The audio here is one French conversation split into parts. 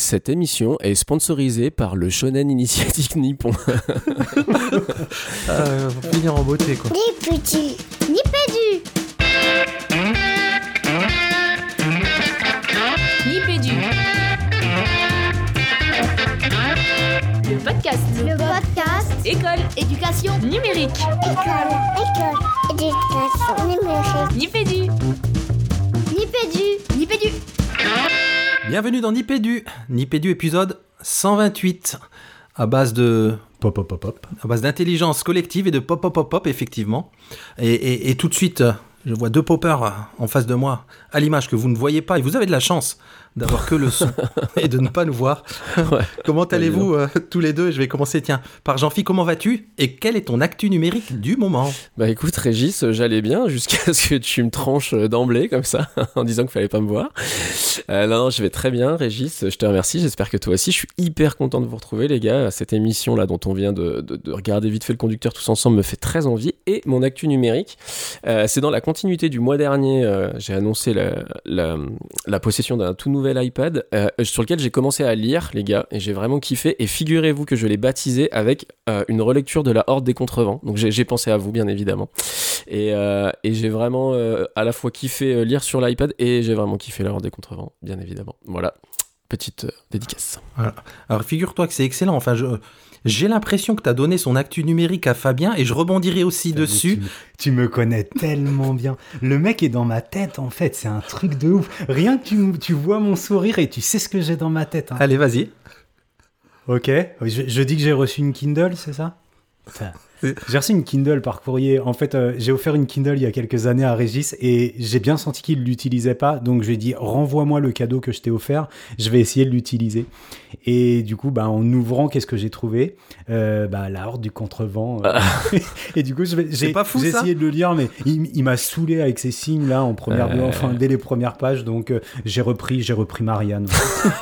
Cette émission est sponsorisée par le Shonen Initiative Nippon. euh, pour finir en beauté, quoi. Nipédu. Nipédu. Nipédu. Le podcast. Le podcast. École. Éducation. Numérique. École. École. Éducation numérique. Nipédu. Nipédu. Nipédu. Bienvenue dans Nipédu. Nipédu épisode 128. À base de pop pop pop pop. À base d'intelligence collective et de pop pop pop pop, effectivement. Et, et- et tout de suite, je vois deux poppers en face de moi, à l'image que vous ne voyez pas. Et vous avez de la chance d'avoir que le son et de ne pas nous voir. Ouais. Comment allez-vous euh, tous les deux? Je vais commencer, tiens, par Jean-Phi. Comment vas-tu? Et quel est ton actu numérique du moment? Bah écoute Régis, j'allais bien jusqu'à ce que tu me tranches d'emblée comme ça en disant qu'il fallait pas me voir. Euh, non, non, je vais très bien Régis, je te remercie, j'espère que toi aussi. Je suis hyper content de vous retrouver les gars. Cette émission là dont on vient de, de- de regarder vite fait le conducteur tous ensemble me fait très envie. Et mon actu numérique, euh, c'est dans la continuité du mois dernier, euh, j'ai annoncé la, la, la possession d'un tout nouvel iPad euh, sur lequel j'ai commencé à lire les gars et j'ai vraiment kiffé. Et figurez-vous que je l'ai baptisé avec euh, une relecture de la Horde des Contrevents. Donc j'ai pensé à vous bien évidemment. Et, euh, et j'ai vraiment à la fois kiffé lire sur l'iPad et j'ai vraiment kiffé la Horde des Contrevents, bien évidemment. Voilà, petite dédicace. Alors figure-toi que c'est excellent. Enfin, je- j'ai l'impression que tu as donné son actu numérique à Fabien et je rebondirai aussi dessus. Tu, me- tu me connais tellement bien. Le mec est dans ma tête, en fait. C'est un truc de ouf. Rien que tu, vois mon sourire et tu sais ce que j'ai dans ma tête. hein. Allez, vas-y. Ok. Je, je dis que j'ai reçu une Kindle, c'est ça? J'ai reçu une Kindle par courrier. En fait, euh, j'ai offert une Kindle il y a quelques années à Régis et j'ai bien senti qu'il l'utilisait pas. Donc, je lui ai dit renvoie-moi le cadeau que je t'ai offert. Je vais essayer de l'utiliser. Et du coup, bah, en ouvrant, qu'est-ce que j'ai trouvé? Euh, bah, La horde du contrevent. euh. et du coup, j'ai essayé de le lire, mais il, il m'a saoulé avec ces signes là en première, enfin dès les premières pages. Donc, euh, j'ai repris, j'ai repris Marianne.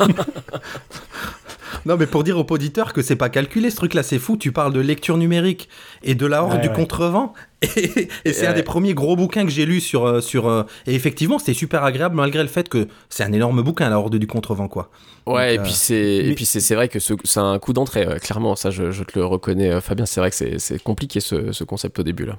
Non, mais pour dire aux auditeurs que c'est pas calculé ce truc-là, c'est fou. Tu parles de lecture numérique et de la horde Ouais, du ouais. contrevent. Et, et c'est un des premiers gros bouquins que j'ai lu sur. euh, sur euh, et effectivement, c'était super agréable malgré le fait que c'est un énorme bouquin, la horde du contrevent, quoi. Ouais, Donc, et euh, puis c'est et mais- puis c'est c'est vrai que ce- c'est un coup d'entrée, clairement. Ça, je, je te le reconnais, Fabien. C'est vrai que c'est c'est compliqué ce, ce concept au début là.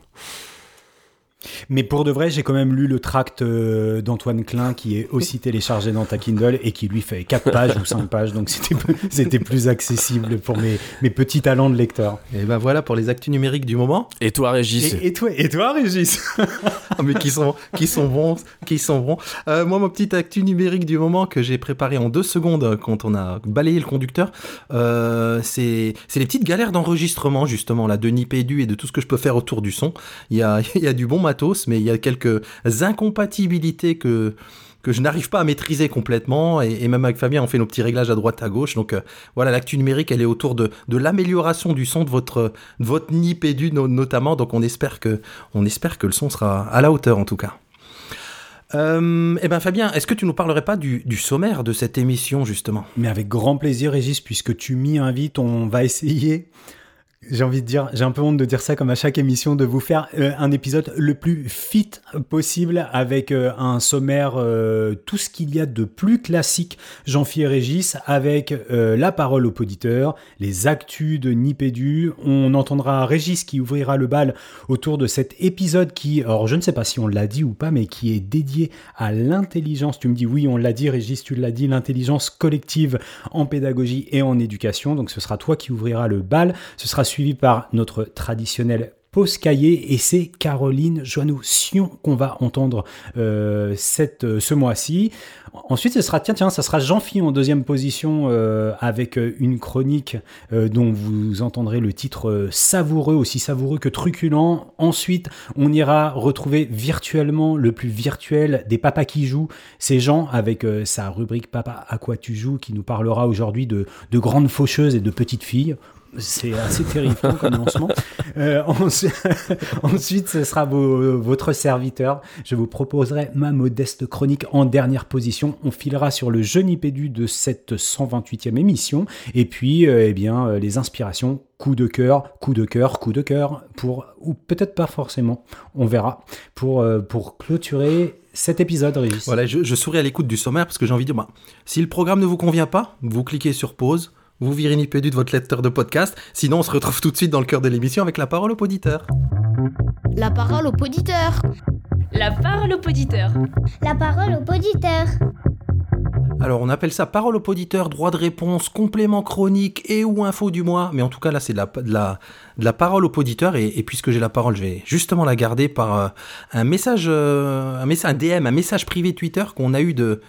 Mais pour de vrai, j'ai quand même lu le tract euh, d'Antoine Klein qui est aussi téléchargé dans ta Kindle et qui lui fait 4 pages ou 5 pages, donc c'était c'était plus accessible pour mes, mes petits talents de lecteur. Et ben voilà pour les actus numériques du moment. Et toi, Régis Et, et toi, et toi, Régis? Ah, mais qui sont, qui sont bons, qui sont bons. Euh, moi, mon petit actu numérique du moment que j'ai préparé en deux secondes quand on a balayé le conducteur, euh, c'est c'est les petites galères d'enregistrement, justement, là, de Nipédu et de tout ce que je peux faire autour du son. Il y a, il y a du bon mais il y a quelques incompatibilités que que je n'arrive pas à maîtriser complètement et, même avec Fabien on fait nos petits réglages à droite à gauche donc euh, voilà l'actu numérique elle est autour de, de l'amélioration du son de votre de votre no- notamment donc on espère que on espère que le son sera à la hauteur en tout cas. Euh, eh ben Fabien, est-ce que tu nous parlerais pas du, du sommaire de cette émission justement? Mais avec grand plaisir, Régis, puisque tu m'y invites, on va essayer. J'ai envie de dire, j'ai un peu honte de dire ça comme à chaque émission, de vous faire euh, un épisode le plus fit possible avec euh, un sommaire, euh, tout ce qu'il y a de plus classique, Jean-Philippe Régis, avec la parole au poditeur, les actus de Nipédu. On entendra Régis qui ouvrira le bal autour de cet épisode qui, alors je ne sais pas si on l'a dit ou pas, mais qui est dédié à l'intelligence. Tu me dis oui, on l'a dit, Régis, tu l'as dit, l'intelligence collective en pédagogie et en éducation. Donc ce sera toi qui ouvriras le bal. Ce sera suivi par notre traditionnel pause cahier et c'est Caroline Joannou-Sion qu'on va entendre euh, cette, euh, ce mois-ci. Ensuite, ce sera tiens tiens, ça sera Jean-Phi en deuxième position euh, avec une chronique dont vous entendrez le titre savoureux, aussi savoureux que truculent. Ensuite, on ira retrouver virtuellement le plus virtuel des papas qui jouent. C'est Jean avec sa rubrique Papa à quoi tu joues qui nous parlera aujourd'hui de grandes faucheuses et de petites filles. C'est assez terrifiant comme lancement. Euh, ensuite, ce sera votre serviteur. Je vous proposerai ma modeste chronique en dernière position. On filera sur le jeu Nipédu de cette 128e émission. Et puis, euh, eh bien, euh, les inspirations, coup de cœur, coup de cœur, coup de cœur, pour, ou peut-être pas forcément, on verra, pour, pour clôturer cet épisode, Régis. Voilà, je, je souris à l'écoute du sommaire parce que j'ai envie de dire, bah, si le programme ne vous convient pas, vous cliquez sur pause, vous virez Nipédu de votre lecteur de podcast, sinon on se retrouve tout de suite dans le cœur de l'émission avec la parole au poditeur. La parole au poditeur. La parole au poditeur. La parole au poditeur. Alors on appelle ça parole au poditeur, droit de réponse, complément chronique et ou info du mois, mais en tout cas là c'est de la, de la, de la parole au poditeur et, et puisque j'ai la parole je vais justement la garder par euh, un message, euh, un message, un DM, un message privé Twitter qu'on a eu de-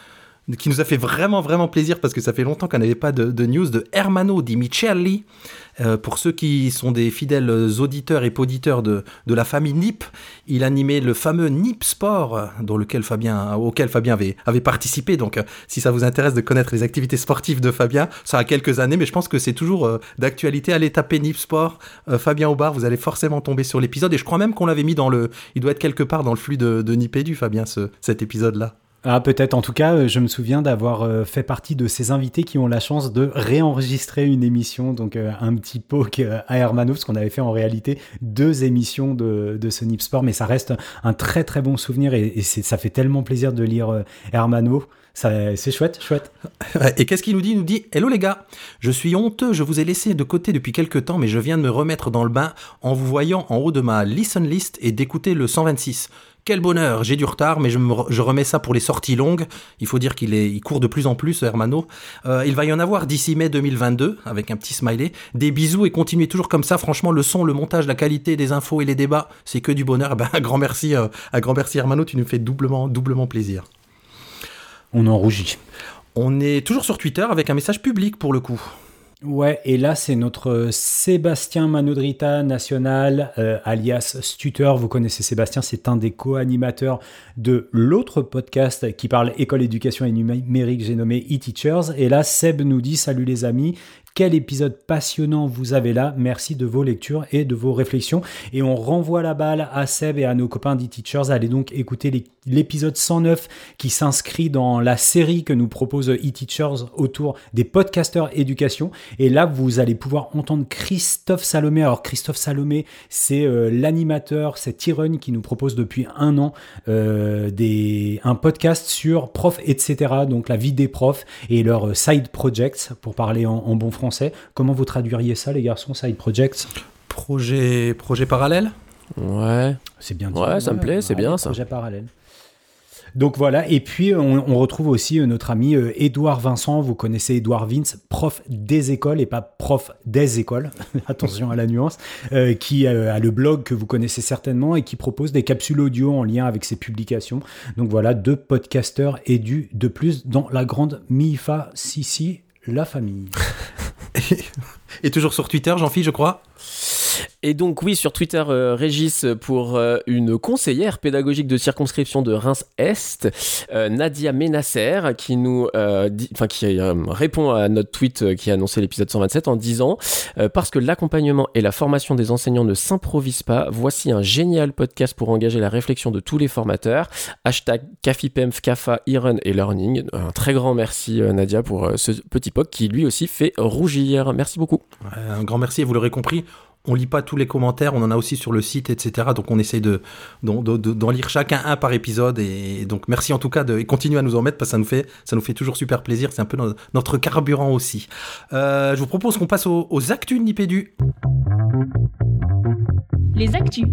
qui nous a fait vraiment vraiment plaisir parce que ça fait longtemps qu'on n'avait pas de, news de Hermano Di Michelli. Euh, pour ceux qui sont des fidèles auditeurs et poditeurs de, de la famille NIP, il animait le fameux NIP Sport, dans lequel Fabien, auquel Fabien avait, avait participé. Donc, euh, si ça vous intéresse de connaître les activités sportives de Fabien, ça a quelques années, mais je pense que c'est toujours euh, d'actualité. Allez taper NIP Sport, euh, Fabien Aubard, vous allez forcément tomber sur l'épisode. Et je crois même qu'on l'avait mis dans le. Il doit être quelque part dans le flux de, de Nipédu, Fabien, ce, cet épisode-là. Ah, peut-être. En tout cas, euh, je me souviens d'avoir euh, fait partie de ces invités qui ont la chance de réenregistrer une émission. Donc, euh, un petit poke à Hermano, parce qu'on avait fait en réalité deux émissions de, de ce Nip Sport. Mais ça reste un très très bon souvenir et, et ça fait tellement plaisir de lire Hermano. C'est chouette, chouette. Et qu'est-ce qu'il nous dit? Il nous dit Hello les gars, je suis honteux, je vous ai laissé de côté depuis quelques temps, mais je viens de me remettre dans le bain en vous voyant en haut de ma listen list et d'écouter le 126. Quel bonheur, j'ai du retard, mais je, me re- je remets ça pour les sorties longues. Il faut dire qu'il il court de plus en plus, Hermano. Euh, il va y en avoir d'ici mai 2022, avec un petit smiley. Des bisous et continuez toujours comme ça. Franchement, le son, le montage, la qualité des infos et les débats, c'est que du bonheur. Eh Ben, un grand merci, euh, un grand merci Hermano, tu nous fais doublement, doublement plaisir. On en rougit. On est toujours sur Twitter avec un message public pour le coup. Ouais, et là, c'est notre Sébastien Manodrita national, euh, alias Stuteur. Vous connaissez Sébastien, c'est un des co-animateurs de l'autre podcast qui parle école, éducation et numérique, j'ai nommé e-teachers. Et là, Seb nous dit Salut les amis, quel épisode passionnant vous avez là. Merci de vos lectures et de vos réflexions. Et on renvoie la balle à Seb et à nos copains d'e-teachers. Allez donc écouter l'épisode 109 qui s'inscrit dans la série que nous propose e-teachers autour des podcasteurs éducation. Et là, vous allez pouvoir entendre Christophe Salomé. Alors, Christophe Salomé, c'est euh, l'animateur, c'est Tyrone qui nous propose depuis un an euh, un podcast sur prof, etc. Donc, la vie des profs et leurs euh, side projects, pour parler en bon français. Comment vous traduiriez ça, les garçons, side projects Projet, projet parallèle? Ouais. C'est bien dit. Ouais, ça me plaît, c'est bien, ça. projets parallèles. Donc voilà, et puis on, on retrouve aussi euh, notre ami euh, Édouard Vincent, vous connaissez Édouard Vince, prof des écoles et pas prof des écoles, attention à la nuance, euh, qui euh, a le blog que vous connaissez certainement et qui propose des capsules audio en lien avec ses publications. Donc voilà, deux podcasteurs édus de plus dans la grande MIFA Sissi, la famille. Et toujours sur Twitter, Jean-Philippe, je crois. Et donc oui, sur Twitter, euh, Régis pour euh, une conseillère pédagogique de circonscription de Reims-Est, euh, Nadia Ménasser, qui nous, enfin qui répond à notre tweet qui a annoncé l'épisode 127 en disant parce que l'accompagnement et la formation des enseignants ne s'improvisent pas, voici un génial podcast pour engager la réflexion de tous les formateurs. Hashtag CAFIPEMF, CAFA, Iron et Learning. Un très grand merci Nadia pour ce petit poc qui lui aussi fait rougir. Merci beaucoup. Un grand merci, vous l'aurez compris. On lit pas tous les commentaires, on en a aussi sur le site, etc. Donc on essaye de d'en de, de- d'en lire chacun un par épisode. Et donc merci en tout cas de et continuez à nous en mettre parce que ça nous fait ça nous fait toujours super plaisir. C'est un peu no- notre carburant aussi. Euh, je vous propose qu'on passe aux, aux actus de Nipédu. Les actus.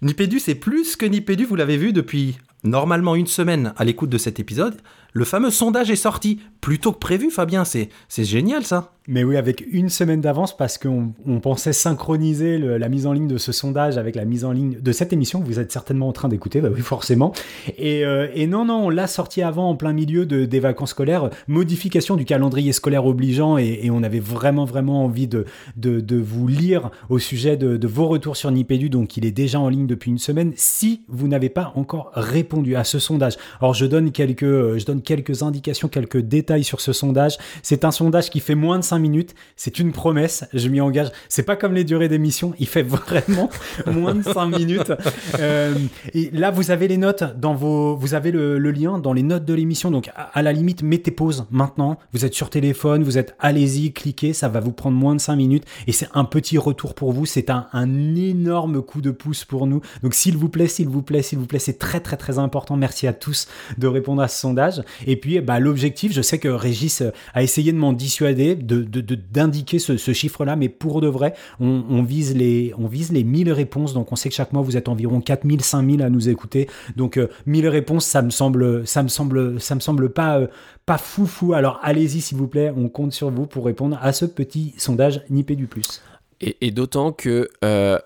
Nipédu, c'est plus que Nipédu, vous l'avez vu depuis normalement une semaine à l'écoute de cet épisode. Le fameux sondage est sorti plus tôt que prévu, Fabien. C'est génial ça. Mais oui, avec une semaine d'avance parce qu'on on pensait synchroniser la mise en ligne de ce sondage avec la mise en ligne de cette émission que vous êtes certainement en train d'écouter, bah oui, forcément. Et, euh, non, non, on l'a sorti avant en plein milieu de, des vacances scolaires, modification du calendrier scolaire obligeant et, on avait vraiment, vraiment envie de, de, de vous lire au sujet de vos retours sur Nipédu, donc il est déjà en ligne depuis une semaine. Si vous n'avez pas encore répondu à ce sondage, alors je donne quelques, euh, je donne quelques indications, quelques détails sur ce sondage. C'est un sondage qui fait moins de 5 minutes. C'est une promesse, je m'y engage. C'est pas comme les durées d'émission, il fait vraiment moins de 5 minutes. Euh, et là, vous avez les notes dans vos. Vous avez le, lien dans les notes de l'émission. Donc, à, la limite, mettez pause maintenant. Vous êtes sur téléphone, vous êtes allez-y, cliquez, ça va vous prendre moins de 5 minutes. Et c'est un petit retour pour vous. C'est un, un énorme coup de pouce pour nous. Donc, s'il vous plaît, s'il vous plaît, s'il vous plaît, c'est très, très, très important. Merci à tous de répondre à ce sondage. Et puis, bah, l'objectif, je sais que Régis a essayé de m'en dissuader, d'indiquer de, ce, chiffre-là, mais pour de vrai, on, vise les, on vise les 1000 réponses. Donc, on sait que chaque mois, vous êtes environ 4000, 5000 à nous écouter. Donc, 1000 euh, réponses, ça me semble, ça me semble, ça me semble pas, euh, pas fou. Alors, allez-y, s'il vous plaît, on compte sur vous pour répondre à ce petit sondage Nipé du Plus. Et, et d'autant que euh,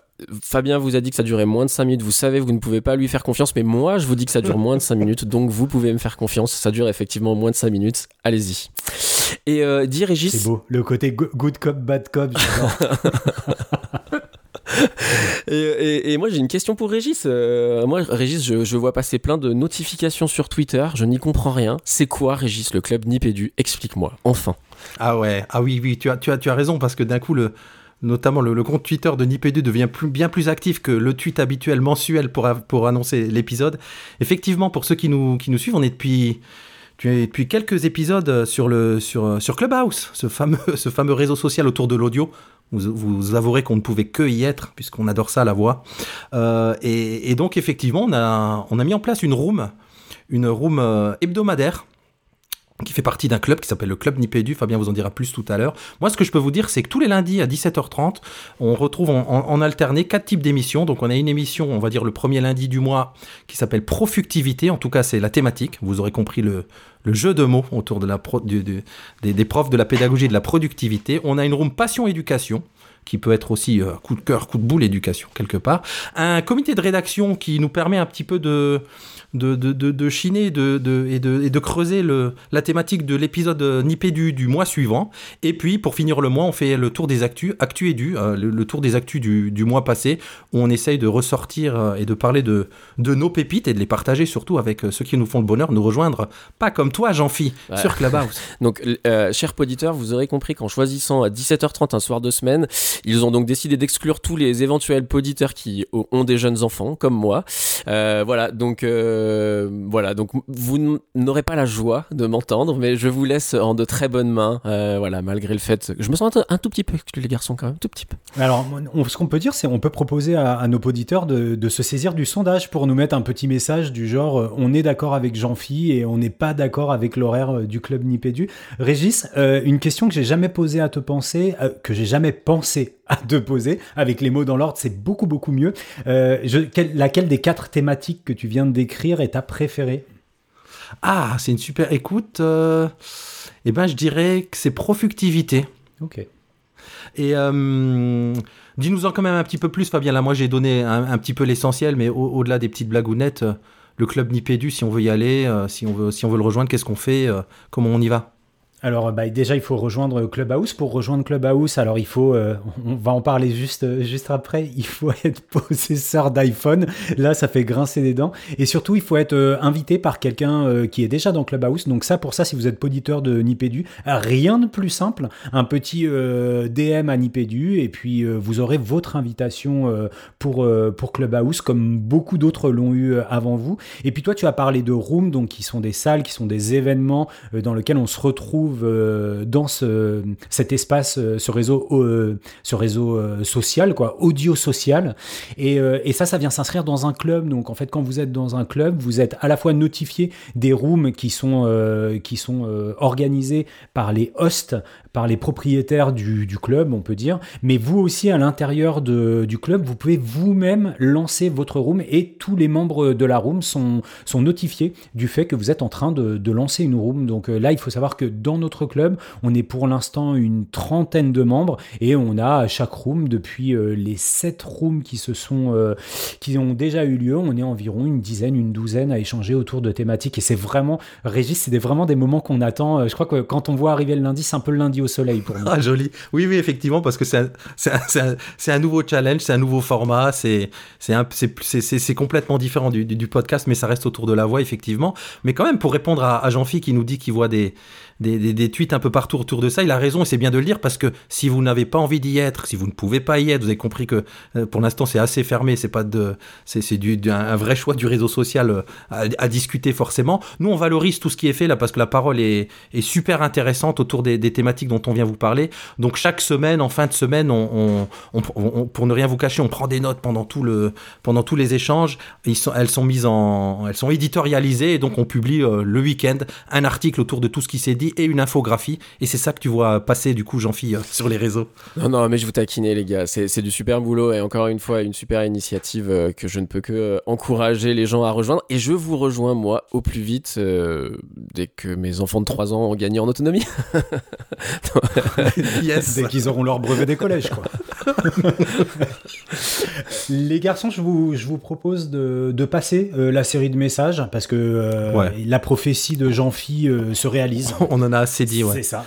Fabien vous a dit que ça durait moins de 5 minutes. Vous savez, vous ne pouvez pas lui faire confiance, mais moi, je vous dis que ça dure moins de 5 minutes. Donc, vous pouvez me faire confiance. Ça dure effectivement moins de 5 minutes. Allez-y. Et euh, dit Régis. C'est beau. Le côté good cop, bad cop. et, et, moi, j'ai une question pour Régis. Euh, moi, Régis, je, je, vois passer plein de notifications sur Twitter. Je n'y comprends rien. C'est quoi, Régis, le club Nipédu Explique-moi, enfin. Ah ouais, ah oui, oui, tu as, tu as, tu as raison, parce que d'un coup, le, notamment le, compte Twitter de Nipédu devient bien plus actif que le tweet habituel mensuel pour, annoncer l'épisode. Effectivement, pour ceux qui nous, suivent, on est depuis, quelques épisodes sur, Clubhouse, ce fameux, réseau social autour de l'audio. Vous, avouerez qu'on ne pouvait que y être, puisqu'on adore ça, la voix. Euh, et, et, donc, effectivement, on a, on a mis en place une room, une room euh, hebdomadaire qui fait partie d'un club qui s'appelle le Club Nipédu. Fabien vous en dira plus tout à l'heure. Moi, ce que je peux vous dire, c'est que tous les lundis à 17h30, on retrouve en, alterné quatre types d'émissions. Donc, on a une émission, on va dire le premier lundi du mois, qui s'appelle Profuctivité. En tout cas, c'est la thématique. Vous aurez compris le, jeu de mots autour des, profs de la pédagogie et de la productivité. On a une room Passion Éducation qui peut être aussi euh, coup de cœur, coup de boule éducation quelque part. Un comité de rédaction qui nous permet un petit peu de de, de, de, de chiner de, de, et, de, et de creuser le, la thématique de l'épisode Nipédu du mois suivant. Et puis, pour finir le mois, on fait le tour des actus, actu et du, euh, le, tour des actus du, du, mois passé, où on essaye de ressortir euh, et de parler de, de nos pépites et de les partager surtout avec euh, ceux qui nous font le bonheur de nous rejoindre, pas comme toi, Jean-Phi, ouais. sur Clubhouse. donc, euh, chers auditeurs, vous aurez compris qu'en choisissant à 17h30 un soir de semaine, ils ont donc décidé d'exclure tous les éventuels auditeurs qui ont des jeunes enfants, comme moi. Euh, voilà, donc euh, voilà, donc vous n'aurez pas la joie de m'entendre, mais je vous laisse en de très bonnes mains. Euh, voilà, malgré le fait que je me sens un, tout petit peu les garçons quand même, tout petit peu. Alors, on, ce qu'on peut dire, c'est on peut proposer à, nos auditeurs de, se saisir du sondage pour nous mettre un petit message du genre euh, on est d'accord avec Jean-Phi et on n'est pas d'accord avec l'horaire euh, du club Nipédu. Régis, euh, une question que j'ai jamais posée à te penser, que j'ai jamais pensé à te poser avec les mots dans l'ordre, c'est beaucoup beaucoup mieux. Je, quel, laquelle des quatre thématiques que tu viens de décrire est ta préférée? Ah, c'est une super écoute. Euh, eh ben, je dirais que c'est Profuctivité. Ok. Et euh, dis-nous-en quand même un petit peu plus, Fabien. Là, moi, j'ai donné un, un, petit peu l'essentiel, mais au-delà au des petites blagounettes, euh, le club Nipédu, si on veut y aller, euh, si, on veut, si on veut le rejoindre, qu'est-ce qu'on fait euh, Comment on y va? Alors bah, déjà il faut rejoindre Clubhouse. Pour rejoindre Clubhouse, alors il faut, euh, on va en parler juste juste après. Il faut être possesseur d'iPhone. Là, ça fait grincer des dents. Et surtout, il faut être euh, invité par quelqu'un euh, qui est déjà dans Clubhouse. Donc ça, pour ça, si vous êtes poditeur de Nipédu, rien de plus simple. Un petit DM à Nipédu et puis vous aurez votre invitation pour pour Clubhouse, comme beaucoup d'autres l'ont eu avant vous. Et puis toi, tu as parlé de rooms, donc qui sont des salles, qui sont des événements dans lesquels on se retrouve euh, dans ce, cet espace, euh, ce réseau, euh, ce réseau social, quoi, audio social. Et, et ça, ça vient s'inscrire dans un club. Donc en fait, quand vous êtes dans un club, vous êtes à la fois notifié des rooms qui sont, qui sont organisés par les hosts, par les propriétaires du, club, on peut dire, mais vous aussi à l'intérieur du club, vous pouvez vous-même lancer votre room et tous les membres de la room sont, sont notifiés du fait que vous êtes en train de, de lancer une room. Donc là, il faut savoir que dans notre club. On est pour l'instant une trentaine de membres et on a à chaque room, depuis euh, les sept rooms qui, se sont, euh, qui ont déjà eu lieu, on est environ une dizaine, une douzaine à échanger autour de thématiques. Et c'est vraiment, Régis, c'est vraiment des moments qu'on attend. Je crois que quand on voit arriver le lundi, c'est un peu le lundi soleil pour nous. Ah, joli. Oui, oui, effectivement, parce que c'est un, nouveau challenge, c'est un nouveau format, c'est complètement différent du, podcast, mais ça reste autour de la voix, effectivement. Mais quand même, pour répondre à, à Jean-Phi qui nous dit qu'il voit des, des, des, tweets un peu partout autour de ça. Il a raison et c'est bien de le dire parce que si vous n'avez pas envie d'y être, si vous ne pouvez pas y être, vous avez compris que euh, pour l'instant c'est assez fermé, c'est pas de, c'est du, un vrai choix du réseau social euh, à, discuter forcément. Nous on valorise tout ce qui est fait là parce que la parole est, super intéressante autour des, thématiques dont on vient vous parler. Donc chaque semaine, en fin de semaine, on, pour ne rien vous cacher, on prend des notes pendant tout le, pendant tous les échanges. Elles sont mises en, elles sont éditorialisées et donc on publie euh, le week-end un article autour de tout ce qui s'est dit et une infographie. Et c'est ça que tu vois passer, du coup, Jean-Philippe, euh, sur les réseaux. Non, non, mais je vous taquiner, les gars. C'est du super boulot et encore une fois, une super initiative euh, que je ne peux que euh, encourager les gens à rejoindre. Et je vous rejoins, moi, au plus vite, dès que mes enfants de 3 ans ont gagné en autonomie. yes. Dès qu'ils auront leur brevet des collèges, quoi. les garçons, je vous, je vous propose de, de passer la série de messages parce que la prophétie de Jean-Phi se réalise. on en a assez dit, ouais. C'est ça.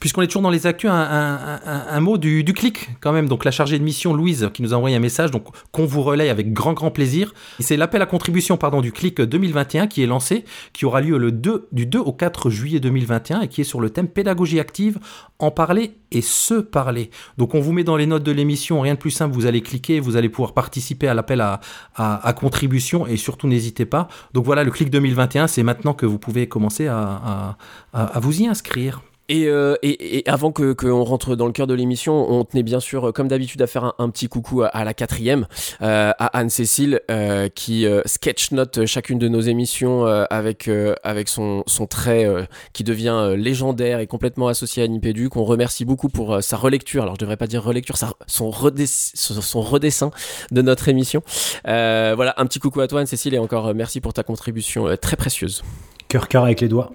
Puisqu'on est toujours dans les actus, un, mot du, clic quand même. Donc la chargée de mission Louise qui nous a envoyé un message, donc qu'on vous relaye avec grand grand plaisir. C'est l'appel à contribution pardon du clic 2021 qui est lancé, qui aura lieu le 2 du 2 au 4 juillet 2021 et qui est sur le thème pédagogie active, en parler et se parler. Donc on vous met dans les notes de l'émission, rien de plus simple, vous allez cliquer, vous allez pouvoir participer à l'appel à, à, contribution et surtout n'hésitez pas. Donc voilà, le clic 2021, c'est maintenant que vous pouvez commencer à, à vous y inscrire. Euh, et, et, avant que qu'on rentre dans le cœur de l'émission, on tenait bien sûr, comme d'habitude, à faire un, petit coucou à, la quatrième, euh, à Anne-Cécile, euh, qui sketch note chacune de nos émissions avec avec son son trait qui devient légendaire et complètement associé à Nipédu, qu'on remercie beaucoup pour sa relecture. Alors je devrais pas dire relecture, son, son redessin de notre émission. voilà, un petit coucou à toi Anne-Cécile et encore merci pour ta contribution très précieuse. Cœur cœur avec les doigts.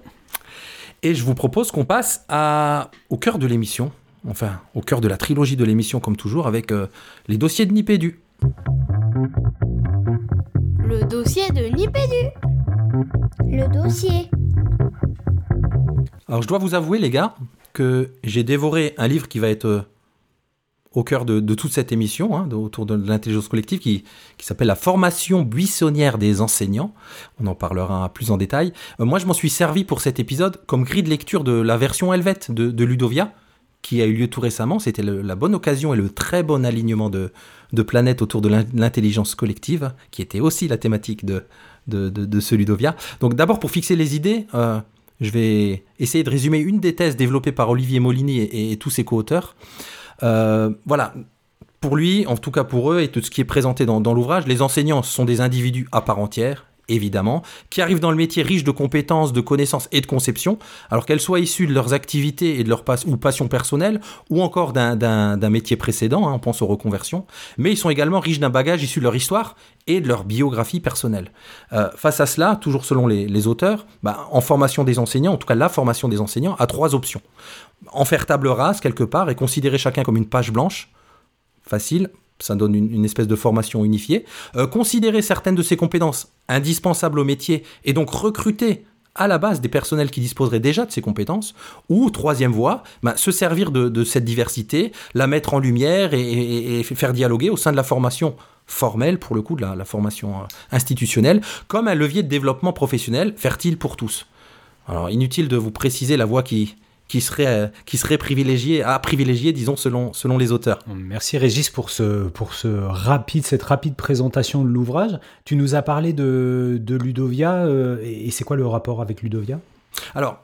Et je vous propose qu'on passe à, au cœur de l'émission, enfin au cœur de la trilogie de l'émission comme toujours, avec euh, les dossiers de Nipédu. Le dossier de Nipédu. Le dossier. Alors je dois vous avouer les gars que j'ai dévoré un livre qui va être euh, au cœur de, toute cette émission, hein, autour de l'intelligence collective, qui, s'appelle la formation buissonnière des enseignants. On en parlera plus en détail. Euh, moi, je m'en suis servi pour cet épisode comme grille de lecture de la version helvète de, Ludovia, qui a eu lieu tout récemment. C'était la bonne occasion et le très bon alignement de, planètes autour de l'intelligence collective, qui était aussi la thématique de, de, ce Ludovia. Donc d'abord, pour fixer les idées, euh, je vais essayer de résumer une des thèses développées par Olivier Molini et tous ses co-auteurs. Euh, voilà, pour lui, en tout cas pour eux, et tout ce qui est présenté dans, l'ouvrage, les enseignants sont des individus à part entière, évidemment, qui arrivent dans le métier riche de compétences, de connaissances et de conceptions, alors qu'elles soient issues de leurs activités et de leur ou passions personnelles, ou encore d'un métier précédent, hein, on pense aux reconversions, mais ils sont également riches d'un bagage issu de leur histoire et de leur biographie personnelle. Euh, face à cela, toujours selon les, auteurs, bah, en formation des enseignants, en tout cas la formation des enseignants, a trois options en faire table rase quelque part et considérer chacun comme une page blanche. Facile, ça donne une, espèce de formation unifiée. Euh, considérer certaines de ces compétences indispensables au métier et donc recruter à la base des personnels qui disposeraient déjà de ces compétences, ou troisième voie, ben, se servir de, cette diversité, la mettre en lumière et, faire dialoguer au sein de la formation formelle, pour le coup, de la, la formation euh, institutionnelle, comme un levier de développement professionnel fertile pour tous. Alors, inutile de vous préciser la voie qui, qui serait, euh, qui serait privilégié, à privilégier, disons, selon, selon les auteurs. Merci Régis pour, ce, pour ce rapide, cette rapide présentation de l'ouvrage. Tu nous as parlé de, de Ludovia, euh, et c'est quoi le rapport avec Ludovia? Alors,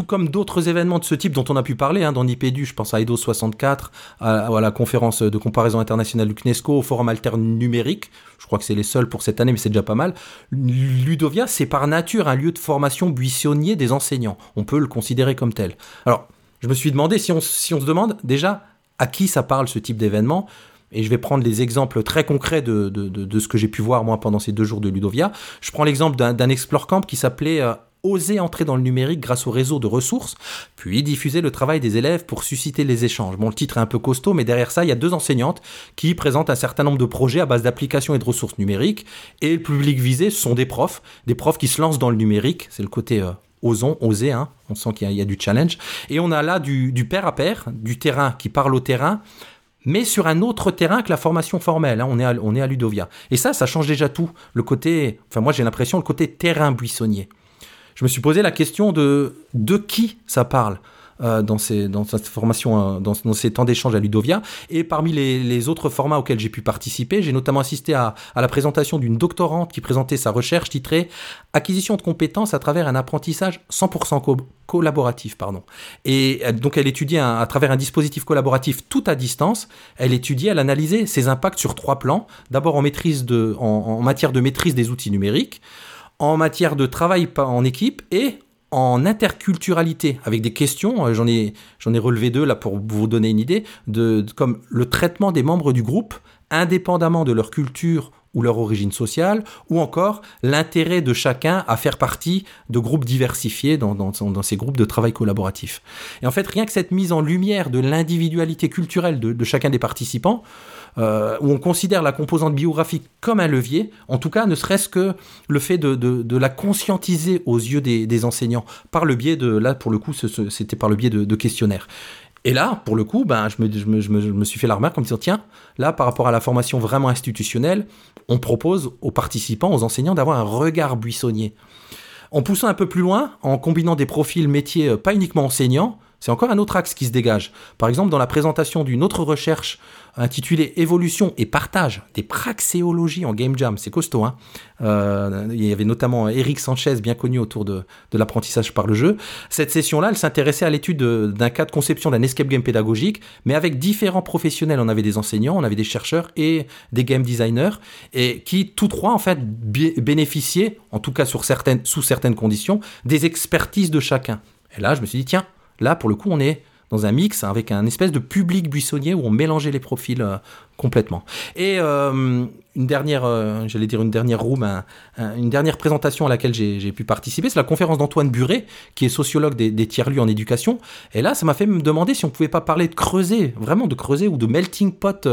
tout comme d'autres événements de ce type dont on a pu parler hein, dans l'IPEDU, je pense à EDO 64, à, la conférence de comparaison internationale du CNESCO, au forum alterne numérique, je crois que c'est les seuls pour cette année, mais c'est déjà pas mal. Ludovia, c'est par nature un lieu de formation buissonnier des enseignants. On peut le considérer comme tel. Alors, je me suis demandé, si on, si on se demande déjà à qui ça parle ce type d'événement, et je vais prendre des exemples très concrets de, de, de, ce que j'ai pu voir moi pendant ces deux jours de Ludovia. Je prends l'exemple d'un Explore Camp qui s'appelait euh, oser entrer dans le numérique grâce au réseau de ressources, puis diffuser le travail des élèves pour susciter les échanges. Bon, le titre est un peu costaud, mais derrière ça, il y a deux enseignantes qui présentent un certain nombre de projets à base d'applications et de ressources numériques. Et le public visé, ce sont des profs, des profs qui se lancent dans le numérique. C'est le côté euh, osons, oser, hein. on sent qu'il y, a du challenge. Et on a là du, du pair à pair, du terrain qui parle au terrain, mais sur un autre terrain que la formation formelle. Hein. On, est à, on est à Ludovia. Et ça, ça change déjà tout. Le côté, enfin moi j'ai l'impression, le côté terrain buissonnier. Je me suis posé la question de de qui ça parle. Euh, dans, ces, dans cette formation, euh, dans, ces temps d'échange à Ludovia. Et parmi les, autres formats auxquels j'ai pu participer, j'ai notamment assisté à, la présentation d'une doctorante qui présentait sa recherche titrée Acquisition de compétences à travers un apprentissage 100% collaboratif. Pardon. Et donc elle étudiait à travers un dispositif collaboratif tout à distance. Elle étudiait, elle analysait ses impacts sur trois plans. D'abord en, en matière de maîtrise des outils numériques, en matière de travail en équipe et en interculturalité, avec des questions, euh, j'en ai, relevé deux là pour vous donner une idée, comme le traitement des membres du groupe, indépendamment de leur culture ou leur origine sociale, ou encore l'intérêt de chacun à faire partie de groupes diversifiés dans, dans, ces groupes de travail collaboratif. Et en fait, rien que cette mise en lumière de l'individualité culturelle de chacun des participants, euh, où on considère la composante biographique comme un levier, en tout cas ne serait-ce que le fait de, la conscientiser aux yeux des, enseignants, par le biais de, là pour le coup c'était par le biais de, questionnaires. Et là, pour le coup, ben, je, me, je, me, suis fait la remarque comme disant, tiens, là, par rapport à la formation vraiment institutionnelle, on propose aux participants, aux enseignants, d'avoir un regard buissonnier. En poussant un peu plus loin, en combinant des profils métiers euh, pas uniquement enseignants, c'est encore un autre axe qui se dégage. Par exemple, dans la présentation d'une autre recherche intitulée Évolution et partage des praxéologies en game jam, c'est costaud. Hein euh, il y avait notamment Eric Sanchez, bien connu autour de, l'apprentissage par le jeu. Cette session-là, elle s'intéressait à l'étude d'un cas de conception d'un escape game pédagogique, mais avec différents professionnels. On avait des enseignants, on avait des chercheurs et des game designers, et qui tous trois en fait bénéficiaient, en tout cas sur certaines, sous certaines conditions, des expertises de chacun. Et là, je me suis dit tiens Là, pour le coup, on est dans un mix avec un espèce de public buissonnier où on mélangeait les profils euh, complètement. Et euh, une dernière, euh, j'allais dire une dernière room, une dernière présentation à laquelle j'ai pu participer, c'est la conférence d'Antoine Buret, qui est sociologue des, tiers-lieux en éducation. Et là, ça m'a fait me demander si on pouvait pas parler de creuser, vraiment de creuser ou de melting pot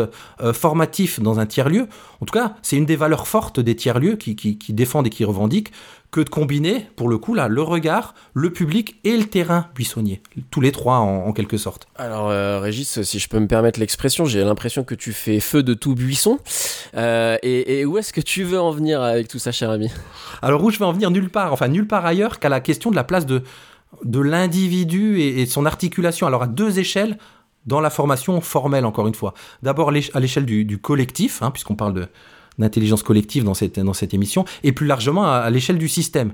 formatif dans un tiers-lieu. En tout cas, c'est une des valeurs fortes des tiers-lieux qui défendent et qui revendiquent que de combiner, pour le coup, là, le regard, le public et le terrain buissonnier. Tous les trois, en, quelque sorte. Alors, euh, Régis, si je peux me permettre l'expression, j'ai l'impression que tu fais feu de tout buisson. Euh, et, où est-ce que tu veux en venir avec tout ça, cher ami? Alors, où je veux en venir Nulle part. Enfin, nulle part ailleurs qu'à la question de la place de, de l'individu et, de son articulation. Alors, à deux échelles, dans la formation formelle, encore une fois. D'abord à l'échelle du, collectif, hein, puisqu'on parle de, d'intelligence collective dans cette, dans cette émission, et plus largement à, l'échelle du système.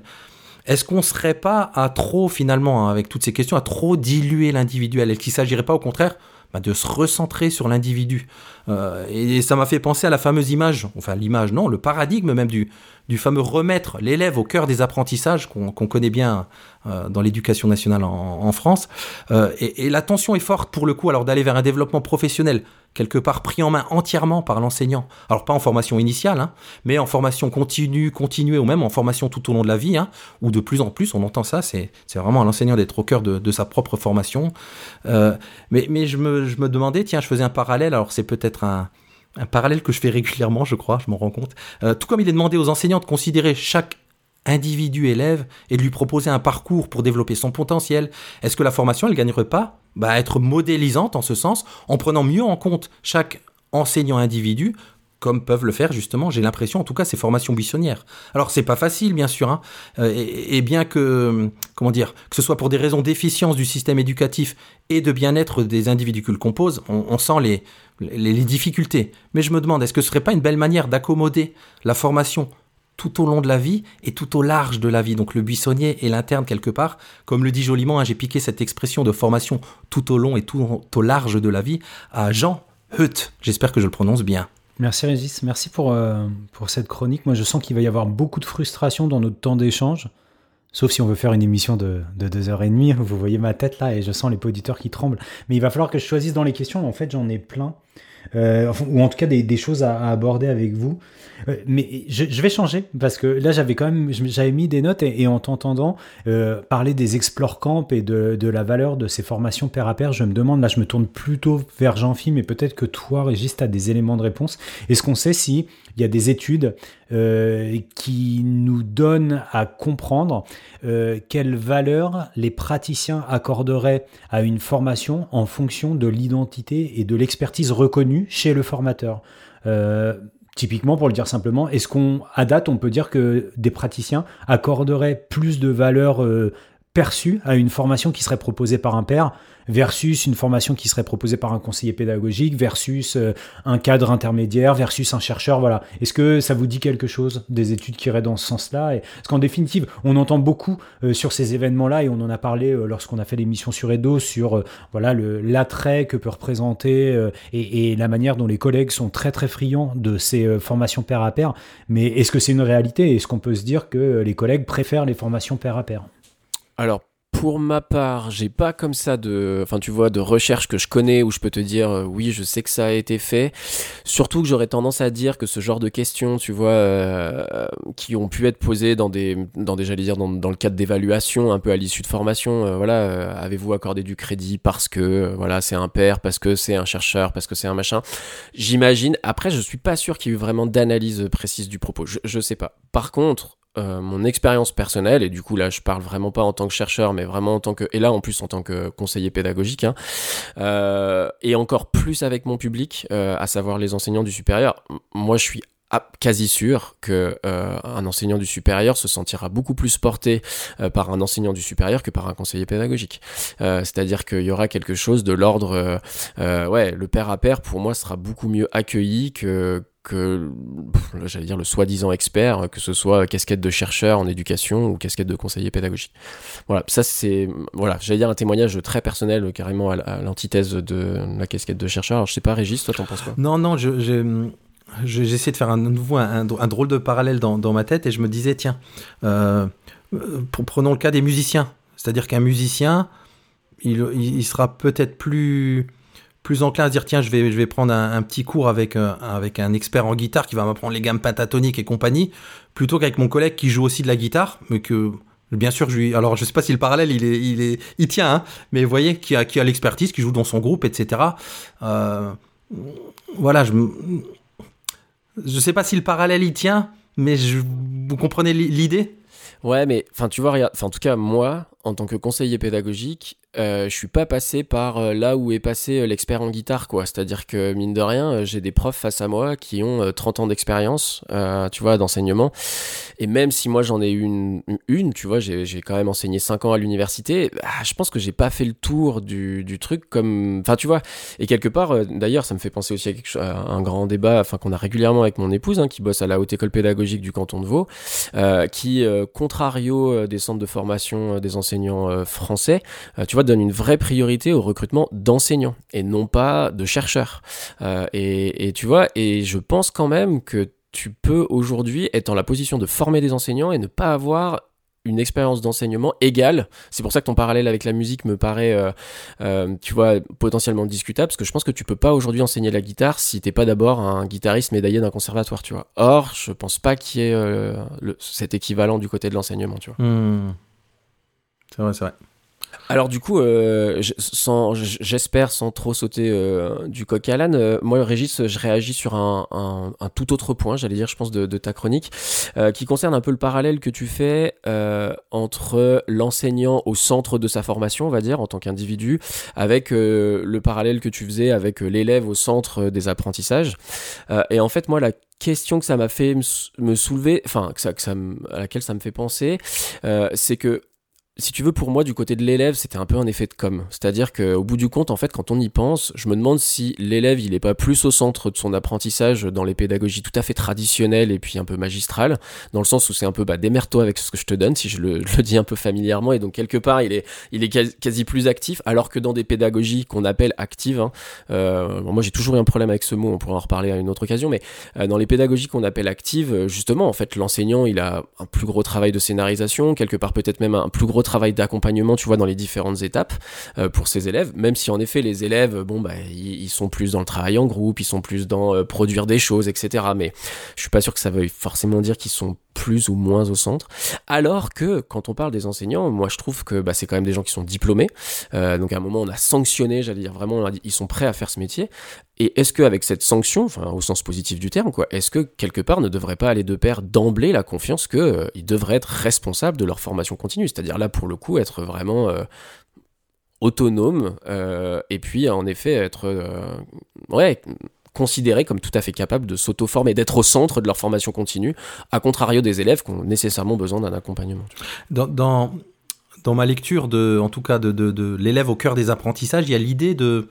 Est-ce qu'on ne serait pas à trop, finalement, hein, avec toutes ces questions, à trop diluer l'individuel? Est-ce qu'il ne s'agirait pas, au contraire, bah, de se recentrer sur l'individu? Euh, Et ça m'a fait penser à la fameuse image, enfin l'image, non, le paradigme même du, fameux remettre l'élève au cœur des apprentissages qu'on connaît bien euh, dans l'éducation nationale en, France. Euh, et, et, la tension est forte pour le coup alors d'aller vers un développement professionnel quelque part pris en main entièrement par l'enseignant. Alors pas en formation initiale, hein, mais en formation continue, continuée ou même en formation tout au long de la vie, hein, où de plus en plus on entend ça, c'est vraiment à l'enseignant d'être au cœur de, sa propre formation. Euh, mais je, me, demandais, tiens, je faisais un parallèle, alors c'est peut-être un, un parallèle que je fais régulièrement, je crois, je m'en rends compte. Euh, tout comme il est demandé aux enseignants de considérer chaque individu élève et de lui proposer un parcours pour développer son potentiel, est-ce que la formation, elle gagnerait pas? Bah, à être modélisante en ce sens, en prenant mieux en compte chaque enseignant individu comme peuvent le faire justement, j'ai l'impression, en tout cas, ces formations buissonnières. Alors, c'est pas facile, bien sûr, hein, euh, et, bien que, comment dire, que ce soit pour des raisons d'efficience du système éducatif et de bien-être des individus que le composent, on, sent les, difficultés. Mais je me demande, est-ce que ce serait pas une belle manière d'accommoder la formation tout au long de la vie et tout au large de la vie. Donc le buissonnier et l'interne quelque part. Comme le dit joliment, hein, j'ai piqué cette expression de formation tout au long et tout au large de la vie à Jean Hutt. J'espère que je le prononce bien. Merci Régis, merci pour, euh, pour cette chronique. Moi je sens qu'il va y avoir beaucoup de frustration dans notre temps d'échange. Sauf si on veut faire une émission de, de deux heures et demie. Vous voyez ma tête là et je sens les auditeurs qui tremblent. Mais il va falloir que je choisisse dans les questions. En fait, j'en ai plein. ou en tout cas des, choses à, aborder avec vous. Euh, mais je, vais changer parce que là j'avais quand même j'avais mis des notes et, en t'entendant euh, parler des explore camp et de, de, la valeur de ces formations pair à pair, je me demande là je me tourne plutôt vers Jean-Phi, mais peut-être que toi Régis as des éléments de réponse. Est-ce qu'on sait si il y a des études euh, qui nous donnent à comprendre euh, quelle valeur les praticiens accorderaient à une formation en fonction de l'identité et de l'expertise reconnue chez le formateur? Euh, Typiquement, pour le dire simplement, est-ce qu'on, à date, on peut dire que des praticiens accorderaient plus de valeur euh, perçue à une formation qui serait proposée par un père versus une formation qui serait proposée par un conseiller pédagogique, versus euh, un cadre intermédiaire, versus un chercheur. Voilà. Est-ce que ça vous dit quelque chose des études qui iraient dans ce sens-là? Parce qu'en définitive, on entend beaucoup euh, sur ces événements-là et on en a parlé euh, lorsqu'on a fait l'émission sur Edo sur voilà l'attrait que peut représenter et, et, la manière dont les collègues sont très très friands de ces formations pair à pair. Mais est-ce que c'est une réalité? Est-ce qu'on peut se dire que les collègues préfèrent les formations pair à pair? Alors pour ma part, j'ai pas comme ça de, enfin tu vois, de recherche que je connais où je peux te dire euh, oui, je sais que ça a été fait. Surtout que j'aurais tendance à dire que ce genre de questions, tu vois, euh, qui ont pu être posées dans des, dans des, j'allais dire dans, dans, le cadre d'évaluation, un peu à l'issue de formation, euh, voilà, avez-vous accordé du crédit parce que voilà c'est un père, parce que c'est un chercheur, parce que c'est un machin? J'imagine. Après, je suis pas sûr qu'il y ait eu vraiment d'analyse précise du propos. Je, je sais pas. Par contre, euh, mon expérience personnelle, et du coup là je parle vraiment pas en tant que chercheur, mais vraiment en tant que, et là en plus en tant que conseiller pédagogique, hein, euh, et encore plus avec mon public, euh, à savoir les enseignants du supérieur, moi je suis quasi sûr que un enseignant du supérieur se sentira beaucoup plus porté par un enseignant du supérieur que par un conseiller pédagogique. C'est-à-dire qu'il y aura quelque chose de l'ordre, ouais, le père à pair pour moi sera beaucoup mieux accueilli que que, j'allais dire, le soi-disant expert, que ce soit casquette de chercheur en éducation ou casquette de conseiller pédagogique. Voilà, ça c'est, voilà, j'allais dire un témoignage très personnel, carrément à l'antithèse de la casquette de chercheur. Alors je sais pas, Régis, toi t'en penses quoi? Non, non, je, j'essaie de faire un nouveau, un, drôle de parallèle dans, dans, ma tête et je me disais, tiens, euh, prenons le cas des musiciens. C'est-à-dire qu'un musicien, il, il sera peut-être plus plus enclin à dire tiens je vais je vais prendre un, petit cours avec euh, avec un expert en guitare qui va m'apprendre les gammes pentatoniques et compagnie plutôt qu'avec mon collègue qui joue aussi de la guitare mais que bien sûr je lui alors je sais pas si le parallèle il est il est il tient hein, mais vous voyez qui a qui a l'expertise qui joue dans son groupe etc euh, voilà je je sais pas si le parallèle il tient mais je, vous comprenez l'idée? Ouais, mais enfin, tu vois, en tout cas, moi, en tant que conseiller pédagogique, euh, je suis pas passé par euh, là où est passé euh, l'expert en guitare, quoi. C'est-à-dire que, mine de rien, j'ai des profs face à moi qui ont 30 ans d'expérience, tu vois, d'enseignement. Et même si moi j'en ai une, une tu vois, j'ai quand même enseigné 5 ans à l'université, bah, je pense que j'ai pas fait le tour du, truc comme. Enfin, tu vois, et quelque part, d'ailleurs, ça me fait penser aussi à, quelque chose, un grand débat, qu'on a régulièrement avec mon épouse, hein, qui bosse à la haute école pédagogique du canton de Vaud, qui, contrario des centres de formation des enseignants français, tu vois, donne une vraie priorité au recrutement d'enseignants et non pas de chercheurs. Euh, et, tu vois, et je pense quand même que tu peux aujourd'hui être en la position de former des enseignants et ne pas avoir une expérience d'enseignement égale. C'est pour ça que ton parallèle avec la musique me paraît, euh, euh, tu vois, potentiellement discutable, parce que je pense que tu peux pas aujourd'hui enseigner la guitare si t'es pas d'abord un guitariste médaillé d'un conservatoire, tu vois. Or, je pense pas qu'il y ait cet équivalent du côté de l'enseignement, tu vois. Hmm. C'est vrai, c'est vrai. Alors du coup, euh, j'espère sans trop sauter euh, du coq à l'âne, euh, moi Régis, je réagis sur un, tout autre point, j'allais dire, je pense, de, ta chronique, qui concerne un peu le parallèle que tu fais entre l'enseignant au centre de sa formation, on va dire, en tant qu'individu, avec le parallèle que tu faisais avec l'élève au centre des apprentissages. et en fait, moi, la question que ça m'a fait me soulever, enfin, à laquelle ça me fait penser, c'est que si tu veux, pour moi, du côté de l'élève, c'était un peu un effet de com. C'est-à-dire qu'au bout du compte, en fait, quand on y pense, je me demande si l'élève, il n'est pas plus au centre de son apprentissage dans les pédagogies tout à fait traditionnelles et puis un peu magistrales, dans le sens où c'est un peu, bah, démerde-toi avec ce que je te donne, si je le, dis un peu familièrement, et donc quelque part, il est, il est quasi, plus actif, alors que dans des pédagogies qu'on appelle actives, hein, euh, moi j'ai toujours eu un problème avec ce mot, on pourra en reparler à une autre occasion, mais euh, dans les pédagogies qu'on appelle actives, justement, en fait, l'enseignant, il a un plus gros travail de scénarisation, quelque part peut-être même un plus gros travail d'accompagnement, tu vois, dans les différentes étapes euh, pour ces élèves, même si en effet les élèves, bon, bah, ils, sont plus dans le travail en groupe, ils sont plus dans euh, produire des choses, etc. Mais je suis pas sûr que ça veuille forcément dire qu'ils sont plus ou moins au centre. Alors que quand on parle des enseignants, moi je trouve que bah, c'est quand même des gens qui sont diplômés. Euh, donc à un moment on a sanctionné, j'allais dire vraiment, ils sont prêts à faire ce métier. Et est-ce qu'avec cette sanction, enfin au sens positif du terme, quoi, est-ce que quelque part ne devrait pas aller de pair d'emblée la confiance qu'ils euh, devraient être responsables de leur formation continue, c'est-à-dire là pour le coup être vraiment euh, autonome et puis en effet être ouais considérés comme tout à fait capables de s'auto-former, d'être au centre de leur formation continue, à contrario des élèves qui ont nécessairement besoin d'un accompagnement. Dans, dans, ma lecture, de, en tout cas de, de, l'élève au cœur des apprentissages, il y a l'idée de,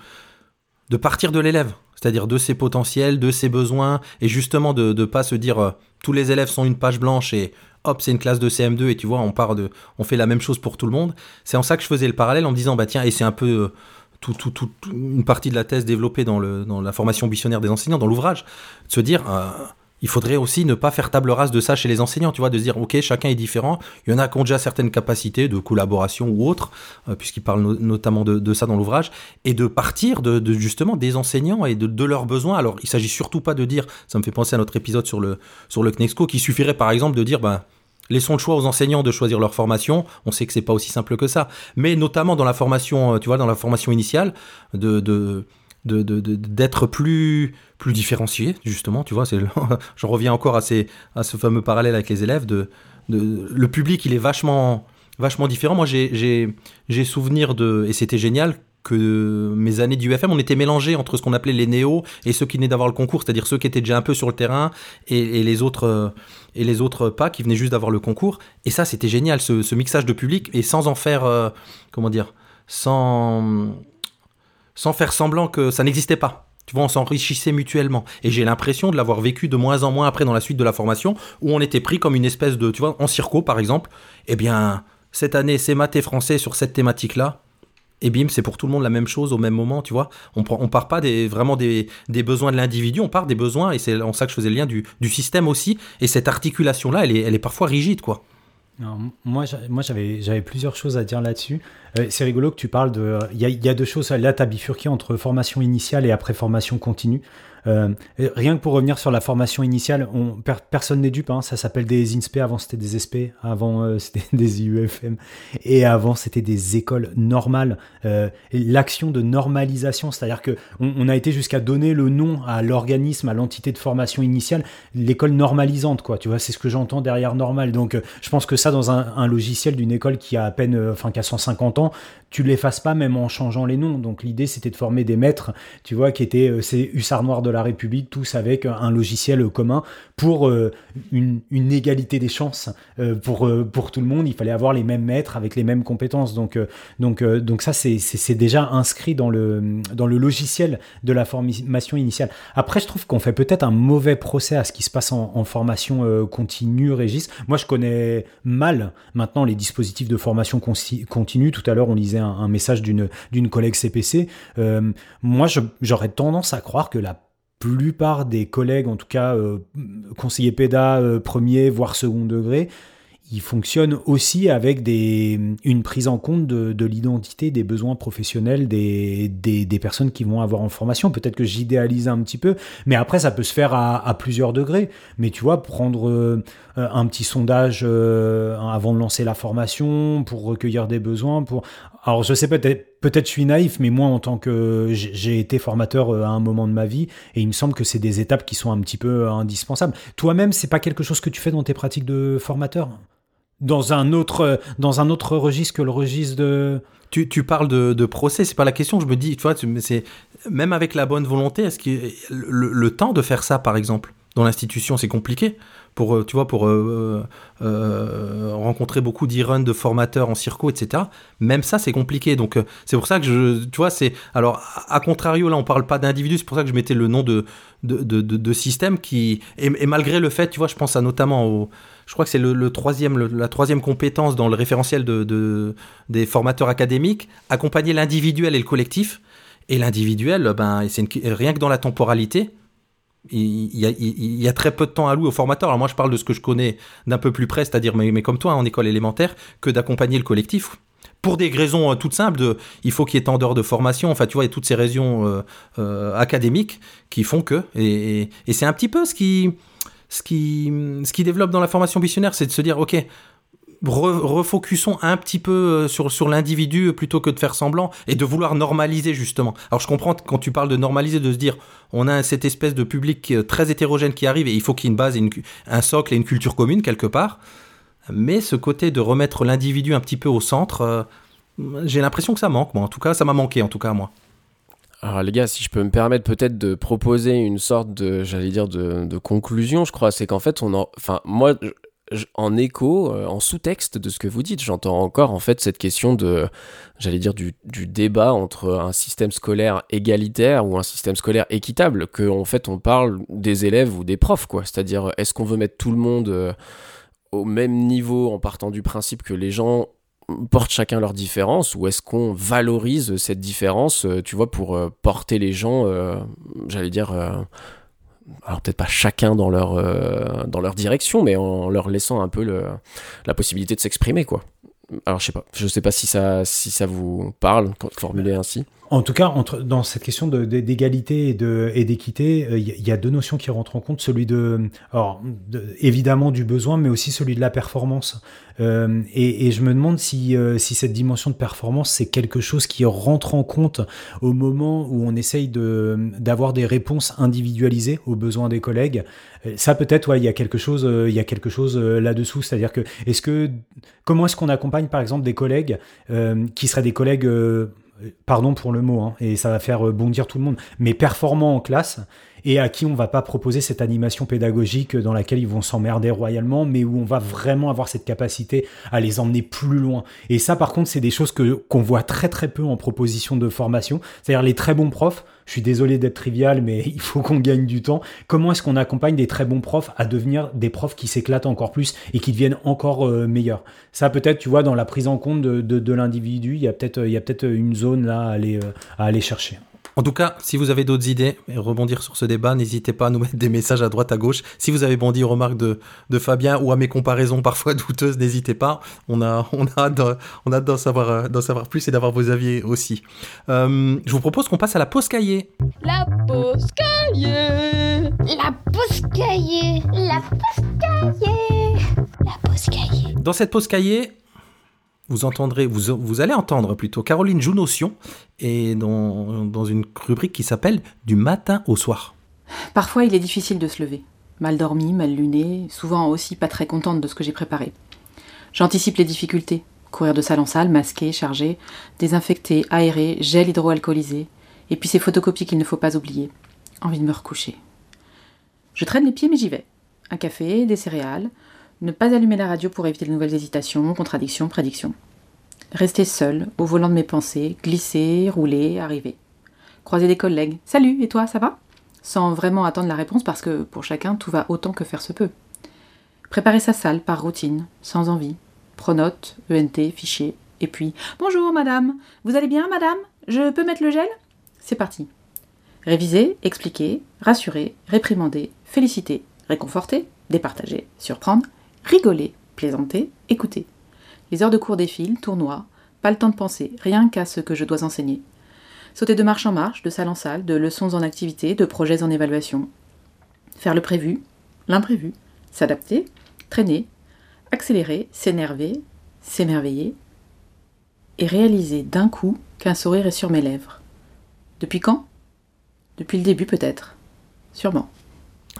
de partir de l'élève, c'est-à-dire de ses potentiels, de ses besoins, et justement de ne pas se dire euh, tous les élèves sont une page blanche et hop, c'est une classe de CM2 et tu vois, on part de, on fait la même chose pour tout le monde. C'est en ça que je faisais le parallèle en me disant, bah tiens, et c'est un peu tout, une partie de la thèse développée dans la formation missionnaire des enseignants, dans l'ouvrage, de se dire, euh, il faudrait aussi ne pas faire table rase de ça chez les enseignants, tu vois, de se dire, ok, chacun est différent, il y en a qui ont déjà certaines capacités de collaboration ou autres, euh, puisqu'il parle notamment de, ça dans l'ouvrage, et de partir de, justement des enseignants et de, leurs besoins. Alors, il s'agit surtout pas de dire, ça me fait penser à notre épisode sur le, sur le CNEXCO, qui suffirait par exemple de dire, ben, Laissons le choix aux enseignants de choisir leur formation. On sait que c'est pas aussi simple que ça, mais notamment dans la formation, euh, tu vois, dans la formation initiale, de, d'être plus plus différencié justement tu vois c'est je reviens encore à ces à ce fameux parallèle avec les élèves de, le public il est vachement vachement différent moi j'ai souvenir de et c'était génial que mes années d'UFM, on était mélangés entre ce qu'on appelait les néos et ceux qui venaient d'avoir le concours, c'est-à-dire ceux qui étaient déjà un peu sur le terrain et, les autres euh, et les autres pas qui venaient juste d'avoir le concours. Et ça, c'était génial, ce, mixage de public et sans en faire, euh, comment dire, sans sans faire semblant que ça n'existait pas. Tu vois, on s'enrichissait mutuellement. Et j'ai l'impression de l'avoir vécu de moins en moins après dans la suite de la formation, où on était pris comme une espèce de, tu vois, en circo par exemple. Eh bien, cette année, c'est maths français sur cette thématique-là et bim, c'est pour tout le monde la même chose au même moment, tu vois. On, on part pas des, vraiment des, besoins de l'individu, on part des besoins, et c'est en ça que je faisais le lien du, système aussi, et cette articulation-là, elle est, elle est parfois rigide, quoi. moi, moi j'avais plusieurs choses à dire là-dessus. Euh, c'est rigolo que tu parles de. Il y, y, a deux choses. Là, tu as bifurqué entre formation initiale et après formation continue. Euh, rien que pour revenir sur la formation initiale, on, personne n'est dupe, hein, ça s'appelle des INSPE, avant c'était des SP, avant euh, c'était des IUFM, et avant c'était des écoles normales. Euh, L'action de normalisation, c'est-à-dire que on, a été jusqu'à donner le nom à l'organisme, à l'entité de formation initiale, l'école normalisante, quoi. Tu vois, c'est ce que j'entends derrière normal. Donc, je pense que ça, dans un, un logiciel d'une école qui a à peine, enfin, qui a 150 ans, tu l'effaces pas même en changeant les noms. Donc l'idée c'était de former des maîtres, tu vois, qui étaient euh, ces hussards noirs de la République, tous avec un logiciel commun pour euh, une, égalité des chances euh, pour, pour tout le monde. Il fallait avoir les mêmes maîtres avec les mêmes compétences. Donc, donc, donc ça c'est déjà inscrit dans le, dans le logiciel de la formation initiale. Après je trouve qu'on fait peut-être un mauvais procès à ce qui se passe en, formation continue, Régis. Moi je connais mal maintenant les dispositifs de formation continue. Tout à l'heure on lisait un, message d'une collègue CPC. Euh, moi, j'aurais tendance à croire que la plupart des collègues, en tout cas euh, conseillers PEDA euh, premier, voire second degré, il fonctionne aussi avec des, une prise en compte de, l'identité, des besoins professionnels des, des, personnes qui vont avoir en formation. Peut-être que j'idéalise un petit peu, mais après, ça peut se faire à, plusieurs degrés. Mais tu vois, prendre euh, un petit sondage avant de lancer la formation, pour recueillir des besoins. Pour... Alors, je sais peut-être, peut-être je suis naïf, mais moi, en tant que j'ai été formateur euh, à un moment de ma vie, et il me semble que c'est des étapes qui sont un petit peu indispensables. Toi-même, c'est pas quelque chose que tu fais dans tes pratiques de formateur? Dans un autre dans un autre registre que le registre de tu, tu parles de, de procès c'est pas la question. Je me dis tu vois c'est même avec la bonne volonté est-ce que le, le, temps de faire ça par exemple? Dans l'institution c'est compliqué pour euh, tu vois pour euh, euh, rencontrer beaucoup d'e-run de formateurs en circo etc même ça c'est compliqué donc c'est pour ça que je tu vois c'est alors à contrario là on parle pas d'individu c'est pour ça que je mettais le nom de de, de, de, système qui et, malgré le fait tu vois je pense à notamment au je crois que c'est le, troisième, la troisième compétence dans le référentiel de, des formateurs académiques, accompagner l'individuel et le collectif. Et l'individuel, ben, c'est rien que dans la temporalité, il y, a, très peu de temps à louer au formateur. Alors moi, je parle de ce que je connais d'un peu plus près, c'est-à-dire, mais, comme toi, en école élémentaire, que d'accompagner le collectif. Pour des raisons euh, toutes simples, de, il faut qu'il y ait tant d'heures de formation, enfin tu vois, il y a toutes ces raisons euh, euh, académiques qui font que, et, et c'est un petit peu ce qui, ce qui, ce qui développe dans la formation missionnaire, c'est de se dire, ok, refocusons un petit peu euh, sur, sur l'individu plutôt que de faire semblant et de vouloir normaliser justement. Alors je comprends quand tu parles de normaliser, de se dire on a cette espèce de public très hétérogène qui arrive et il faut qu'il y ait une base, un socle et une culture commune quelque part. Mais ce côté de remettre l'individu un petit peu au centre, euh, j'ai l'impression que ça manque, moi. En tout cas, ça m'a manqué, en tout cas, moi. Alors les gars, si je peux me permettre peut-être de proposer une sorte de, j'allais dire, de, conclusion, je crois, c'est qu'en fait, on en... Enfin, moi, en écho, euh, en sous-texte de ce que vous dites, j'entends encore en fait cette question de, j'allais dire, du, débat entre un système scolaire égalitaire ou un système scolaire équitable, que en fait on parle des élèves ou des profs, quoi. C'est-à-dire, est-ce qu'on veut mettre tout le monde euh, au même niveau en partant du principe que les gens portent chacun leur différence ou est-ce qu'on valorise cette différence, euh, tu vois, pour porter les gens, j'allais dire alors peut-être pas chacun dans leur, euh, dans leur direction, mais en leur laissant un peu la possibilité de s'exprimer, quoi. Alors je sais pas, je sais pas si ça, si ça vous parle, formulé ainsi. En tout cas, dans cette question d'égalité et d'équité, il euh, y, a deux notions qui rentrent en compte, celui de, évidemment du besoin, mais aussi celui de la performance. Euh, et, je me demande si, euh, si cette dimension de performance, c'est quelque chose qui rentre en compte au moment où on essaye d'avoir des réponses individualisées aux besoins des collègues. Ça peut-être, il y a quelque chose, il y là-dessous. C'est-à-dire que, comment est-ce qu'on accompagne par exemple des collègues qui seraient des collègues pardon pour le mot, hein, et ça va faire bondir tout le monde, mais performants en classe, et à qui on va pas proposer cette animation pédagogique dans laquelle ils vont s'emmerder royalement, mais où on va vraiment avoir cette capacité à les emmener plus loin. Et ça, par contre, c'est des choses que qu'on voit très très peu en proposition de formation. C'est-à-dire les très bons profs. Je suis désolé d'être trivial, mais il faut qu'on gagne du temps. Comment est-ce qu'on accompagne des très bons profs à devenir des profs qui s'éclatent encore plus et qui deviennent encore euh, meilleurs? Ça, peut-être, tu vois, dans la prise en compte de, l'individu, il y a peut-être il y a peut-être une zone là à aller, euh, à aller chercher. En tout cas, si vous avez d'autres idées et rebondir sur ce débat, n'hésitez pas à nous mettre des messages à droite, à gauche. Si vous avez bondi aux remarques de, de Fabien ou à mes comparaisons parfois douteuses, n'hésitez pas. On a, on a hâte d'en savoir, euh, d'en savoir plus et d'avoir vos avis aussi. Euh, je vous propose qu'on passe à la pause cahier. La pause cahier. La pause cahier. La pause cahier. La pause cahier. Dans cette pause cahier, vous entendrez, vous, allez entendre plutôt Caroline joue notion et dans, dans une rubrique qui s'appelle Du matin au soir. Parfois, il est difficile de se lever. Mal dormi, mal luné, souvent aussi pas très contente de ce que j'ai préparé. J'anticipe les difficultés. Courir de salle en salle, masqué, chargé, désinfecté, aéré, gel hydroalcoolisé, et puis ces photocopies qu'il ne faut pas oublier. Envie de me recoucher. Je traîne les pieds, mais j'y vais. Un café, des céréales, ne pas allumer la radio pour éviter de nouvelles hésitations, contradictions, prédictions. Rester seul, au volant de mes pensées, glisser, rouler, arriver. Croiser des collègues. Salut, et toi, ça va? Sans vraiment attendre la réponse parce que pour chacun, tout va autant que faire se peut. Préparer sa salle par routine, sans envie. Pronote, ENT, fichier. Et puis, bonjour madame, vous allez bien madame? Je peux mettre le gel? C'est parti. Réviser, expliquer, rassurer, réprimander, féliciter, réconforter, départager, surprendre, rigoler, plaisanter, écouter. Les heures de cours défilent, tournois, pas le temps de penser, rien qu'à ce que je dois enseigner. Sauter de marche en marche, de salle en salle, de leçons en activité, de projets en évaluation. Faire le prévu, l'imprévu, s'adapter, traîner, accélérer, s'énerver, s'émerveiller, et réaliser d'un coup qu'un sourire est sur mes lèvres. Depuis quand? Depuis le début peut-être. Sûrement.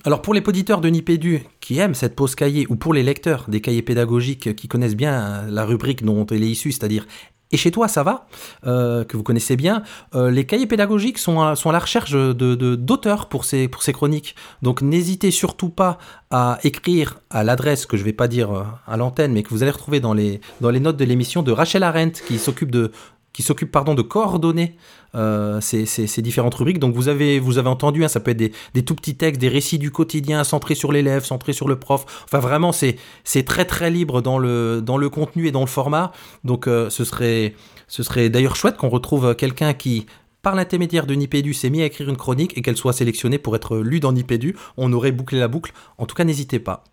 Alors pour les auditeurs de Nipédu qui aiment cette pause cahier, ou pour les lecteurs des cahiers pédagogiques qui connaissent bien la rubrique dont elle est issue, c'est-à-dire et chez toi, ça va, euh, que vous connaissez bien. Euh, les cahiers pédagogiques sont à, la recherche d'auteurs de, d'auteurs pour, ces, chroniques. Donc n'hésitez surtout pas à écrire à l'adresse que je ne vais pas dire euh, à l'antenne, mais que vous allez retrouver dans les notes de l'émission de Rachel Arendt, qui s'occupe de, qui s'occupe pardon de coordonner euh, ces, différentes rubriques. Donc vous avez vous avez entendu, hein, ça peut être des, des, tout petits textes, des récits du quotidien centrés sur l'élève, centrés sur le prof. Enfin vraiment c'est c'est très très libre dans le dans le contenu et dans le format. Donc euh, ce serait ce serait d'ailleurs chouette qu'on retrouve quelqu'un qui par l'intermédiaire de Nipédu, s'est mis à écrire une chronique et qu'elle soit sélectionnée pour être lue dans Nipédu, on aurait bouclé la boucle. En tout cas, n'hésitez pas.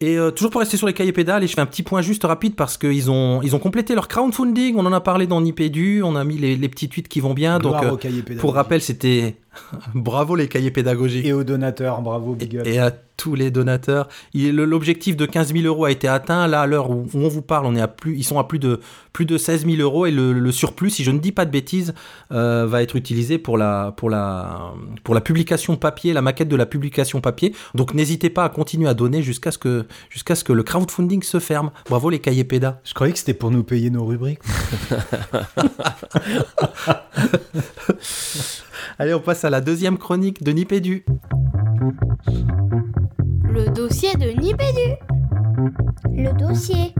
Et euh, toujours pour rester sur les cahiers pédales, et je fais un petit point juste rapide parce qu'ils ont, ils ont complété leur crowdfunding. On en a parlé dans Nipédu, on a mis les, les petits tweets qui vont bien. Gloire donc, euh, pour rappel, c'était bravo les cahiers pédagogiques. Et aux donateurs, bravo, big up. Et à tous les donateurs. L'objectif de 15 000 euros a été atteint. Là, à l'heure où, où on vous parle, on est à plus, ils sont à plus de, plus de 16 000 euros. Et le, le surplus, si je ne dis pas de bêtises, euh, va être utilisé pour la, pour, la, pour la publication papier, la maquette de la publication papier. Donc n'hésitez pas à continuer à donner jusqu'à ce, que, jusqu'à ce que le crowdfunding se ferme. Bravo les cahiers pédas. Je croyais que c'était pour nous payer nos rubriques. Allez, on passe à la deuxième chronique de Nipédu. Le dossier de Nipédu. Le dossier.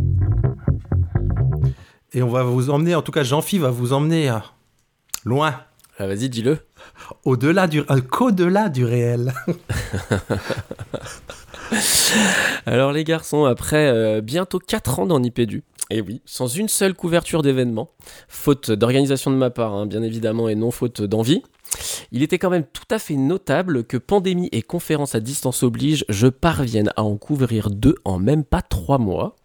Et on va vous emmener, en tout cas Jean-Phi va vous emmener euh, loin, Ah, vas-y, dis-le. Au-delà du, euh, qu'au-delà du réel. Alors les garçons, après euh, bientôt 4 ans dans Nipédu, et oui, sans une seule couverture d'événement, faute d'organisation de ma part, hein, bien évidemment, et non faute d'envie, il était quand même tout à fait notable que pandémie et conférences à distance oblige, je parvienne à en couvrir deux en même pas 3 mois.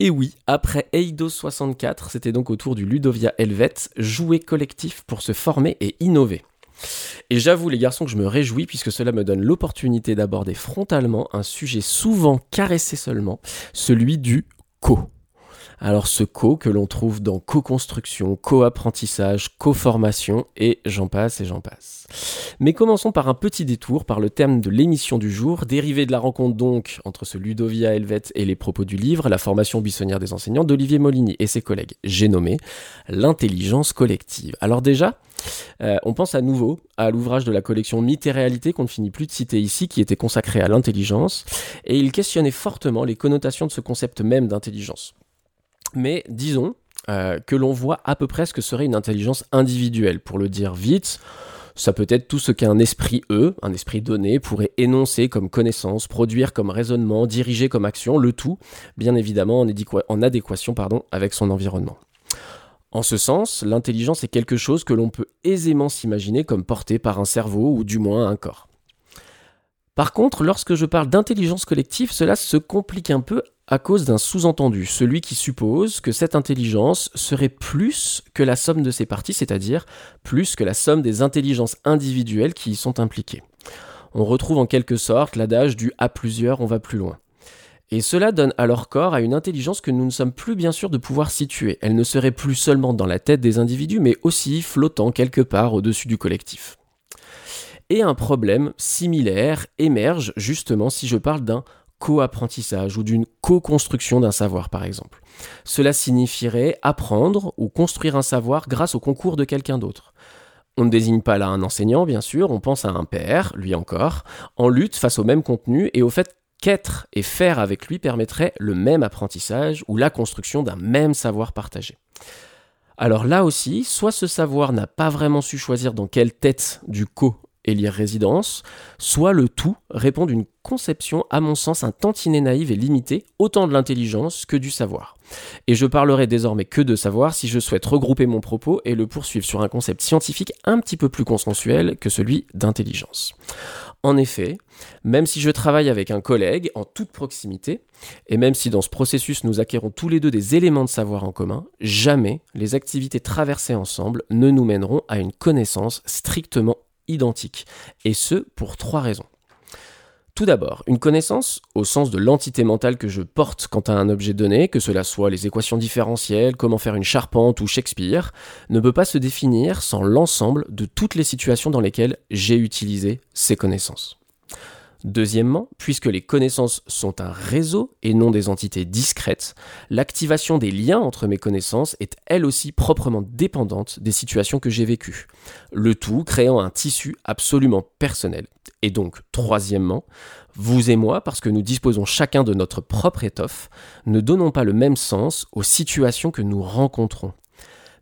Et oui, après Eidos 64, c'était donc au tour du Ludovia Helvet, jouer collectif pour se former et innover. Et j'avoue les garçons que je me réjouis puisque cela me donne l'opportunité d'aborder frontalement un sujet souvent caressé seulement, celui du co. Alors ce co que l'on trouve dans co-construction, co-apprentissage, co-formation et j'en passe et j'en passe. Mais commençons par un petit détour par le terme de l'émission du jour, dérivé de la rencontre donc entre ce Ludovia Helvet et les propos du livre, la formation buissonnière des enseignants d'Olivier Moligny et ses collègues. J'ai nommé l'intelligence collective. Alors déjà, euh, on pense à nouveau à l'ouvrage de la collection Mythes et réalité qu'on ne finit plus de citer ici, qui était consacré à l'intelligence, et il questionnait fortement les connotations de ce concept même d'intelligence. Mais disons euh, que l'on voit à peu près ce que serait une intelligence individuelle. Pour le dire vite, ça peut être tout ce qu'un esprit E, un esprit donné, pourrait énoncer comme connaissance, produire comme raisonnement, diriger comme action, le tout, bien évidemment, en, adéquation avec son environnement. En ce sens, l'intelligence est quelque chose que l'on peut aisément s'imaginer comme porté par un cerveau ou du moins un corps. Par contre, lorsque je parle d'intelligence collective, cela se complique un peu à cause d'un sous-entendu, celui qui suppose que cette intelligence serait plus que la somme de ses parties, c'est-à-dire plus que la somme des intelligences individuelles qui y sont impliquées. On retrouve en quelque sorte l'adage du à plusieurs on va plus loin. Et cela donne alors corps à une intelligence que nous ne sommes plus bien sûrs de pouvoir situer. Elle ne serait plus seulement dans la tête des individus, mais aussi flottant quelque part au-dessus du collectif. Et un problème similaire émerge justement si je parle d'un co-apprentissage ou d'une co-construction d'un savoir par exemple. Cela signifierait apprendre ou construire un savoir grâce au concours de quelqu'un d'autre. On ne désigne pas là un enseignant, bien sûr, on pense à un père, lui encore, en lutte face au même contenu et au fait qu'être et faire avec lui permettrait le même apprentissage ou la construction d'un même savoir partagé. Alors là aussi, soit ce savoir n'a pas vraiment su choisir dans quelle tête du co élire résidence, soit le tout répond d'une conception, à mon sens, un tantinet naïve et limitée, autant de l'intelligence que du savoir. Et je parlerai désormais que de savoir si je souhaite regrouper mon propos et le poursuivre sur un concept scientifique un petit peu plus consensuel que celui d'intelligence. En effet, même si je travaille avec un collègue en toute proximité, et même si dans ce processus nous acquérons tous les deux des éléments de savoir en commun, jamais les activités traversées ensemble ne nous mèneront à une connaissance strictement identique. Et ce, pour trois raisons. Tout d'abord, une connaissance, au sens de l'entité mentale que je porte quant à un objet donné, que cela soit les équations différentielles, comment faire une charpente ou Shakespeare, ne peut pas se définir sans l'ensemble de toutes les situations dans lesquelles j'ai utilisé ces connaissances. Deuxièmement, puisque les connaissances sont un réseau et non des entités discrètes, l'activation des liens entre mes connaissances est elle aussi proprement dépendante des situations que j'ai vécues, le tout créant un tissu absolument personnel. Et donc, troisièmement, vous et moi, parce que nous disposons chacun de notre propre étoffe, ne donnons pas le même sens aux situations que nous rencontrons,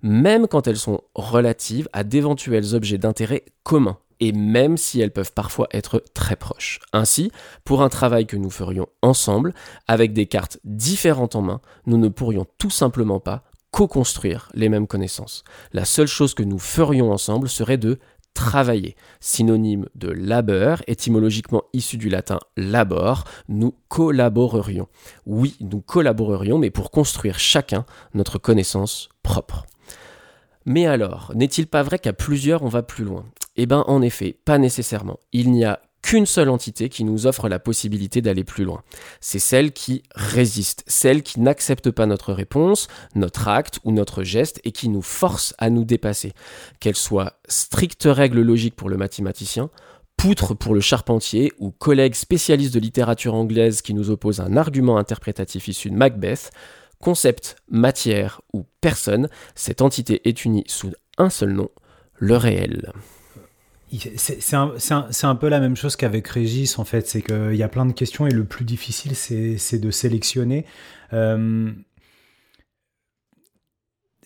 même quand elles sont relatives à d'éventuels objets d'intérêt communs et même si elles peuvent parfois être très proches. Ainsi, pour un travail que nous ferions ensemble, avec des cartes différentes en main, nous ne pourrions tout simplement pas co-construire les mêmes connaissances. La seule chose que nous ferions ensemble serait de travailler, synonyme de labeur, étymologiquement issu du latin labor, nous collaborerions. Oui, nous collaborerions, mais pour construire chacun notre connaissance propre. Mais alors, n'est-il pas vrai qu'à plusieurs on va plus loin? Eh bien en effet, pas nécessairement. Il n'y a qu'une seule entité qui nous offre la possibilité d'aller plus loin. C'est celle qui résiste, celle qui n'accepte pas notre réponse, notre acte ou notre geste et qui nous force à nous dépasser. Qu'elle soit stricte règle logique pour le mathématicien, poutre pour le charpentier ou collègue spécialiste de littérature anglaise qui nous oppose un argument interprétatif issu de Macbeth, concept, matière ou personne, cette entité est unie sous un seul nom, le réel. C'est un, peu la même chose qu'avec Régis, en fait. C'est qu'il y a plein de questions et le plus difficile, c'est de sélectionner. Euh,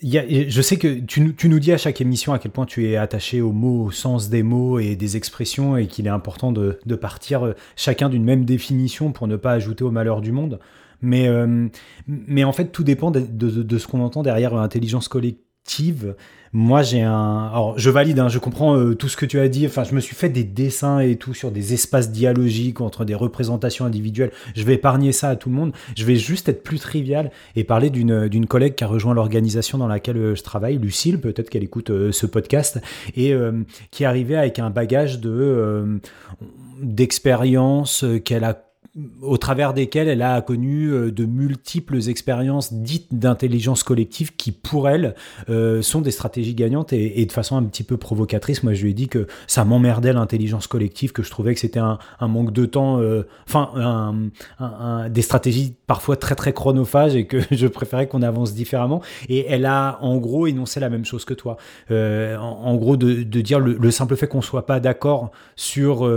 je sais que tu, nous dis à chaque émission à quel point tu es attaché aux mots, au sens des mots et des expressions et qu'il est important de, de partir euh, chacun d'une même définition pour ne pas ajouter au malheur du monde. Mais, euh, mais en fait, tout dépend de, de, ce qu'on entend derrière l'intelligence collective. Moi, j'ai un. Alors, je valide, hein, je comprends euh, tout ce que tu as dit. Enfin, je me suis fait des dessins et tout sur des espaces dialogiques entre des représentations individuelles. Je vais épargner ça à tout le monde. Je vais juste être plus trivial et parler d'une collègue qui a rejoint l'organisation dans laquelle euh, je travaille, Lucille, peut-être qu'elle écoute ce podcast, et qui est arrivée avec un bagage de d'expérience qu'elle a au travers desquelles elle a connu euh, de multiples expériences dites d'intelligence collective qui, pour elle, euh, sont des stratégies gagnantes et, de façon un petit peu provocatrice. Moi, je lui ai dit que ça m'emmerdait l'intelligence collective, que je trouvais que c'était un, manque de temps, euh, enfin, des stratégies parfois très très chronophages et que je préférais qu'on avance différemment. Et elle a en gros énoncé la même chose que toi. En, gros, de, dire le, le, simple fait qu'on soit pas d'accord sur,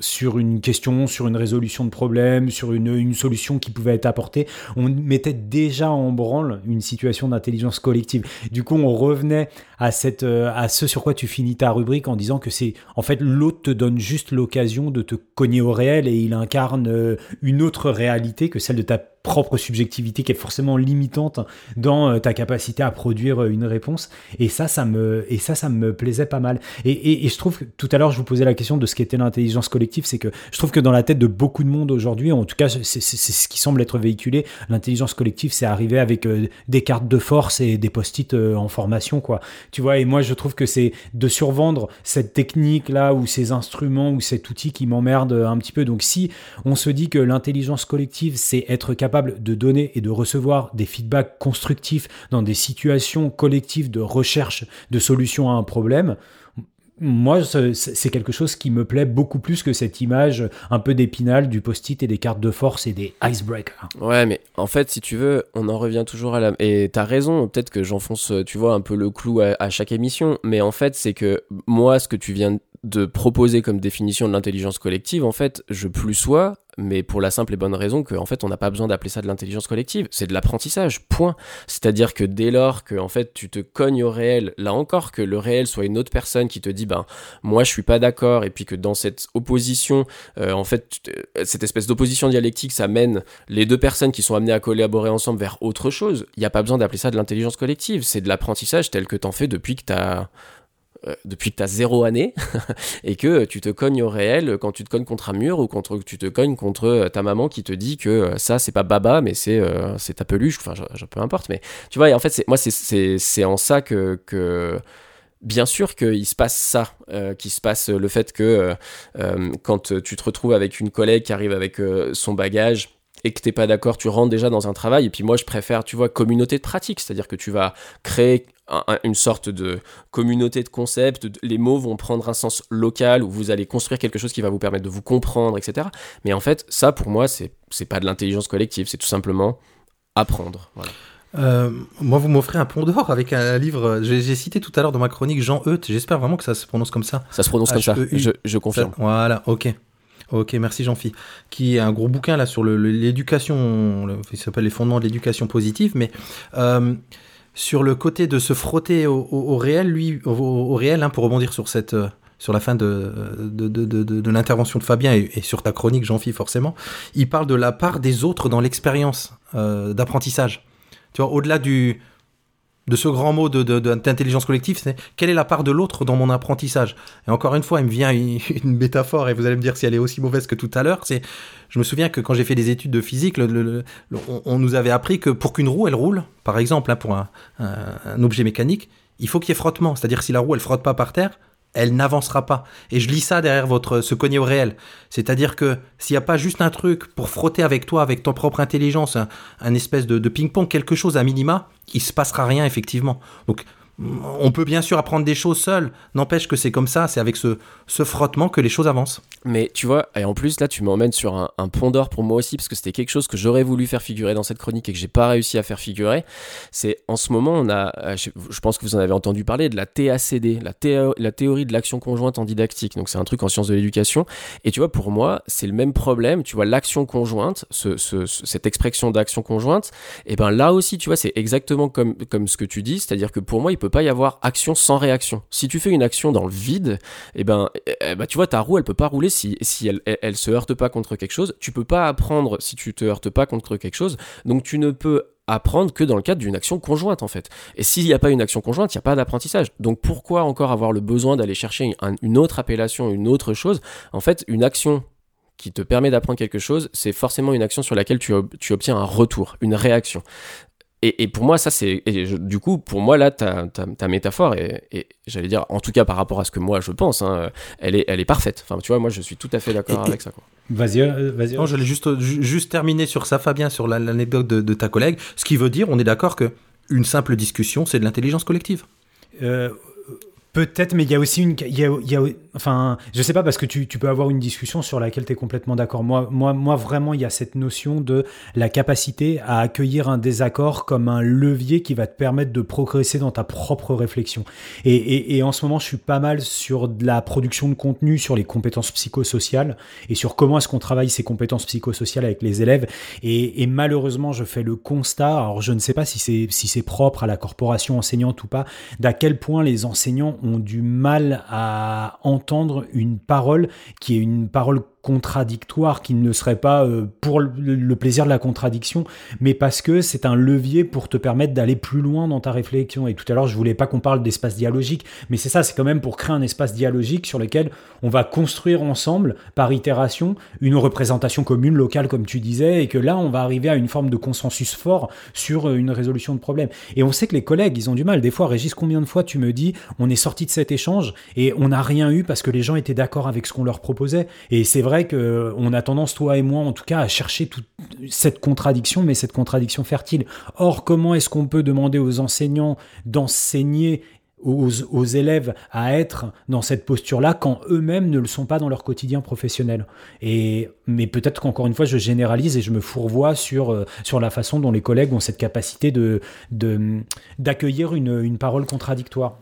sur une question, sur une résolution, de problème, sur une, une, solution qui pouvait être apportée, on mettait déjà en branle une situation d'intelligence collective. Du coup, on revenait à, cette, euh, à ce sur quoi tu finis ta rubrique en disant que c'est en fait l'autre te donne juste l'occasion de te cogner au réel et il incarne euh, une autre réalité que celle de ta propre subjectivité qui est forcément limitante dans euh, ta capacité à produire euh, une réponse. Et ça, ça me, et ça, ça me plaisait pas mal. Et, et, je trouve que tout à l'heure, je vous posais la question de ce qu'était l'intelligence collective, c'est que je trouve que dans la tête de beaucoup de monde aujourd'hui, en tout cas, c'est ce qui semble être véhiculé, l'intelligence collective, c'est arrivé avec euh, des cartes de force et des post-it en formation, quoi. Tu vois, et moi, je trouve que c'est de survendre cette technique-là, ou ces instruments, ou cet outil qui m'emmerde un petit peu. Donc, si on se dit que l'intelligence collective, c'est être capable de donner et de recevoir des feedbacks constructifs dans des situations collectives de recherche de solutions à un problème, moi, c'est quelque chose qui me plaît beaucoup plus que cette image un peu d'épinal du post-it et des cartes de force et des icebreakers. Ouais, mais en fait, si tu veux, on en revient toujours à la. Et t'as raison, peut-être que j'enfonce, tu vois, un peu le clou à, à chaque émission, mais en fait, c'est que moi, ce que tu viens de proposer comme définition de l'intelligence collective, en fait, je plus sois mais pour la simple et bonne raison qu'en fait, on n'a pas besoin d'appeler ça de l'intelligence collective, c'est de l'apprentissage, point. C'est-à-dire que dès lors que en fait, tu te cognes au réel, là encore, que le réel soit une autre personne qui te dit, ben, moi, je suis pas d'accord, et puis que dans cette opposition, euh, en fait, cette espèce d'opposition dialectique, ça mène les deux personnes qui sont amenées à collaborer ensemble vers autre chose, il n'y a pas besoin d'appeler ça de l'intelligence collective, c'est de l'apprentissage tel que t'en fais depuis que t'as depuis que tu as zéro année et que tu te cognes au réel quand tu te cognes contre un mur ou contre tu te cognes contre euh, ta maman qui te dit que euh, ça c'est pas baba mais c'est c'est ta peluche enfin je, peu importe mais tu vois et en fait moi c'est en ça que, que bien sûr qu'il se passe ça, euh, qu'il se passe le fait que quand tu te retrouves avec une collègue qui arrive avec son bagage et que t'es pas d'accord, tu rentres déjà dans un travail. Et puis moi, je préfère, tu vois, communauté de pratique, c'est-à-dire que tu vas créer une sorte de communauté de concepts. Les mots vont prendre un sens local où vous allez construire quelque chose qui va vous permettre de vous comprendre, etc. Mais en fait, ça, pour moi, c'est pas de l'intelligence collective, c'est tout simplement apprendre. Euh, moi, vous m'offrez un pont d'or avec un livre. J'ai cité tout à l'heure dans ma chronique Jean Euth. J'espère vraiment que ça se prononce comme ça. Ça se prononce comme ça. Je, je confirme. voilà, ok. Ok, merci Jean-Phi. Qui est un gros bouquin là sur l'éducation, il s'appelle Les fondements de l'éducation positive, mais euh, sur le côté de se frotter au, réel, lui, au, réel, hein, pour rebondir sur cette, euh, sur la fin de, de, de, de l'intervention de Fabien et, sur ta chronique, Jean-Phi, forcément, il parle de la part des autres dans l'expérience euh, d'apprentissage. Tu vois, au-delà du, de ce grand mot d'intelligence collective, c'est quelle est la part de l'autre dans mon apprentissage? Et encore une fois, il me vient une, métaphore, et vous allez me dire si elle est aussi mauvaise que tout à l'heure. C'est, je me souviens que quand j'ai fait des études de physique, on, nous avait appris que pour qu'une roue elle roule, par exemple, hein, pour un, un objet mécanique, il faut qu'il y ait frottement. C'est-à-dire si la roue elle frotte pas par terre, elle n'avancera pas. Et je lis ça derrière votre ce cogné au réel. C'est-à-dire que s'il n'y a pas juste un truc pour frotter avec toi, avec ton propre intelligence, un, espèce de, de ping-pong, quelque chose à minima, il se passera rien effectivement. Donc on peut bien sûr apprendre des choses seul, n'empêche que c'est comme ça, c'est avec ce, ce, frottement que les choses avancent. Mais tu vois, et en plus là tu m'emmènes sur un, pont d'or pour moi aussi, parce que c'était quelque chose que j'aurais voulu faire figurer dans cette chronique et que j'ai pas réussi à faire figurer. C'est en ce moment, on a, euh, je, pense que vous en avez entendu parler, de la TACD, la, la théorie de l'action conjointe en didactique. Donc c'est un truc en sciences de l'éducation. Et tu vois, pour moi, c'est le même problème. Tu vois, l'action conjointe, ce, ce, cette expression d'action conjointe, et ben là aussi, tu vois, c'est exactement comme, comme ce que tu dis, c'est-à-dire que pour moi, il peut pas y avoir action sans réaction. Si tu fais une action dans le vide, et eh ben, eh ben, tu vois, ta roue, elle peut pas rouler si, si elle, elle, se heurte pas contre quelque chose. Tu peux pas apprendre si tu te heurtes pas contre quelque chose. Donc, tu ne peux apprendre que dans le cadre d'une action conjointe en fait. Et s'il n'y a pas une action conjointe, il n'y a pas d'apprentissage. Donc pourquoi encore avoir le besoin d'aller chercher une autre appellation, une autre chose? En fait, une action qui te permet d'apprendre quelque chose, c'est forcément une action sur laquelle tu, tu, obtiens un retour, une réaction. Et, pour moi, ça, c'est. Du coup, pour moi, là, ta, ta, métaphore, et, j'allais dire, en tout cas par rapport à ce que moi je pense, hein, elle, est, elle est parfaite. Enfin, tu vois, moi, je suis tout à fait d'accord avec ça. Vas-y, euh, vas-y. Non, j'allais juste, juste terminer sur ça, Fabien, sur l'anecdote de, de, ta collègue. Ce qui veut dire, on est d'accord que une simple discussion, c'est de l'intelligence collective. Euh, Peut-être, mais il y a aussi une. Il y a, enfin, je sais pas, parce que tu, peux avoir une discussion sur laquelle tu es complètement d'accord. Moi, moi, moi, vraiment, il y a cette notion de la capacité à accueillir un désaccord comme un levier qui va te permettre de progresser dans ta propre réflexion. Et, en ce moment, je suis pas mal sur de la production de contenu, sur les compétences psychosociales et sur comment est-ce qu'on travaille ces compétences psychosociales avec les élèves. Et, malheureusement, je fais le constat, alors je ne sais pas si c'est si propre à la corporation enseignante ou pas, d'à quel point les enseignants ont du mal à entendre une parole qui est une parole contradictoire, qui ne serait pas euh, pour le plaisir de la contradiction, mais parce que c'est un levier pour te permettre d'aller plus loin dans ta réflexion. Et tout à l'heure, je voulais pas qu'on parle d'espace dialogique, mais c'est ça, c'est quand même pour créer un espace dialogique sur lequel on va construire ensemble, par itération, une représentation commune, locale, comme tu disais, et que là, on va arriver à une forme de consensus fort sur euh, une résolution de problème. Et on sait que les collègues, ils ont du mal. Des fois, Régis, combien de fois tu me dis, on est sorti de cet échange et on n'a rien eu parce que les gens étaient d'accord avec ce qu'on leur proposait. Et c'est vrai qu'on euh, a tendance, toi et moi en tout cas, à chercher toute cette contradiction, mais cette contradiction fertile. Or, comment est-ce qu'on peut demander aux enseignants d'enseigner aux, élèves à être dans cette posture-là quand eux-mêmes ne le sont pas dans leur quotidien professionnel? Et, mais peut-être qu'encore une fois, je généralise et je me fourvoie sur, euh, sur la façon dont les collègues ont cette capacité de, d'accueillir une, une parole contradictoire.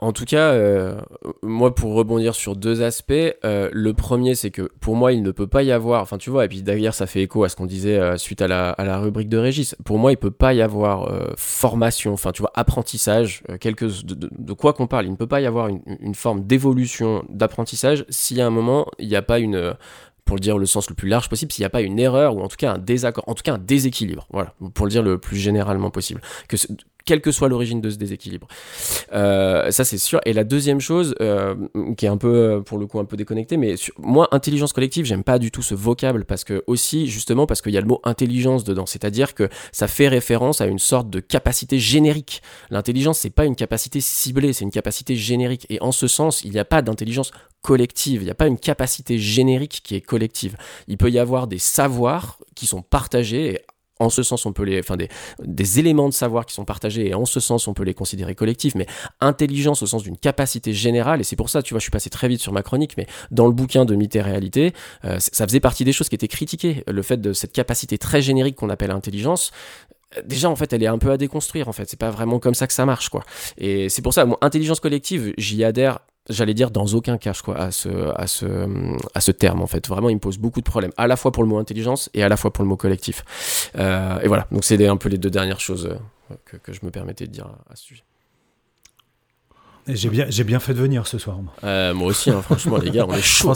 En tout cas, euh, moi, pour rebondir sur deux aspects, euh, le premier, c'est que pour moi, il ne peut pas y avoir, enfin, tu vois, et puis d'ailleurs, ça fait écho à ce qu'on disait euh, suite à la, à la, rubrique de Régis. Pour moi, il peut pas y avoir formation, enfin, tu vois, apprentissage, quelque, de, de, quoi qu'on parle. Il ne peut pas y avoir une, une forme d'évolution d'apprentissage si à un moment, il n'y a pas une pour le dire le sens le plus large possible, s'il n'y a pas une erreur ou en tout cas un désaccord, en tout cas un déséquilibre, voilà, pour le dire le plus généralement possible. Que quelle que soit l'origine de ce déséquilibre. Euh, ça c'est sûr. Et la deuxième chose, euh, qui est un peu, euh, pour le coup, un peu déconnectée, mais moi, intelligence collective, j'aime pas du tout ce vocable parce que aussi, justement, parce qu'il y a le mot intelligence dedans, c'est-à-dire que ça fait référence à une sorte de capacité générique. L'intelligence, c'est pas une capacité ciblée, c'est une capacité générique. Et en ce sens, il n'y a pas d'intelligence collective, il n'y a pas une capacité générique qui est collective. Il peut y avoir des savoirs qui sont partagés en ce sens, on peut les, enfin des, des, éléments de savoir qui sont partagés et en ce sens, on peut les considérer collectifs, mais intelligence au sens d'une capacité générale, et c'est pour ça, tu vois, je suis passé très vite sur ma chronique, mais dans le bouquin de Mythe et Réalité, euh, ça faisait partie des choses qui étaient critiquées, le fait de cette capacité très générique qu'on appelle intelligence, euh, déjà en fait elle est un peu à déconstruire en fait. C'est pas vraiment comme ça que ça marche quoi. Et c'est pour ça mon intelligence collective j'y adhère j'allais dire dans aucun cas quoi à ce à ce à ce terme en fait vraiment il me pose beaucoup de problèmes à la fois pour le mot intelligence et à la fois pour le mot collectif euh, et voilà donc c'est un peu les deux dernières choses euh, que, que, je me permettais de dire à, ce sujet j'ai bien, j'ai bien fait de venir ce soir. Moi, euh, moi aussi, hein, franchement, les gars, on est chaud.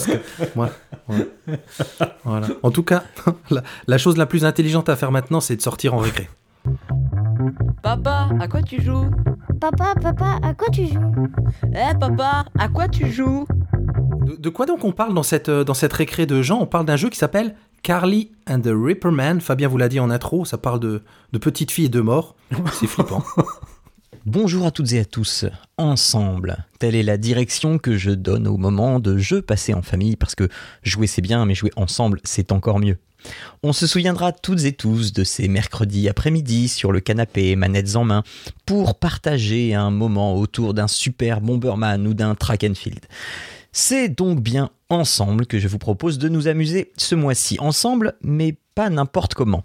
voilà. En tout cas, la, la chose la plus intelligente à faire maintenant, c'est de sortir en récré. Papa, à quoi tu joues Papa, papa, à quoi tu joues Eh papa, à quoi tu joues De, de quoi donc on parle dans cette, euh, dans cette récré de gens On parle d'un jeu qui s'appelle Carly and the Ripper Man. Fabien vous l'a dit en intro, ça parle de, de petites filles et de morts. C'est flippant. Bonjour à toutes et à tous. Ensemble, telle est la direction que je donne au moment de jeux passés en famille, parce que jouer c'est bien, mais jouer ensemble c'est encore mieux. On se souviendra toutes et tous de ces mercredis après-midi sur le canapé, manettes en main, pour partager un moment autour d'un super Bomberman ou d'un track and field. C'est donc bien ensemble que je vous propose de nous amuser ce mois-ci. Ensemble, mais pas n'importe comment.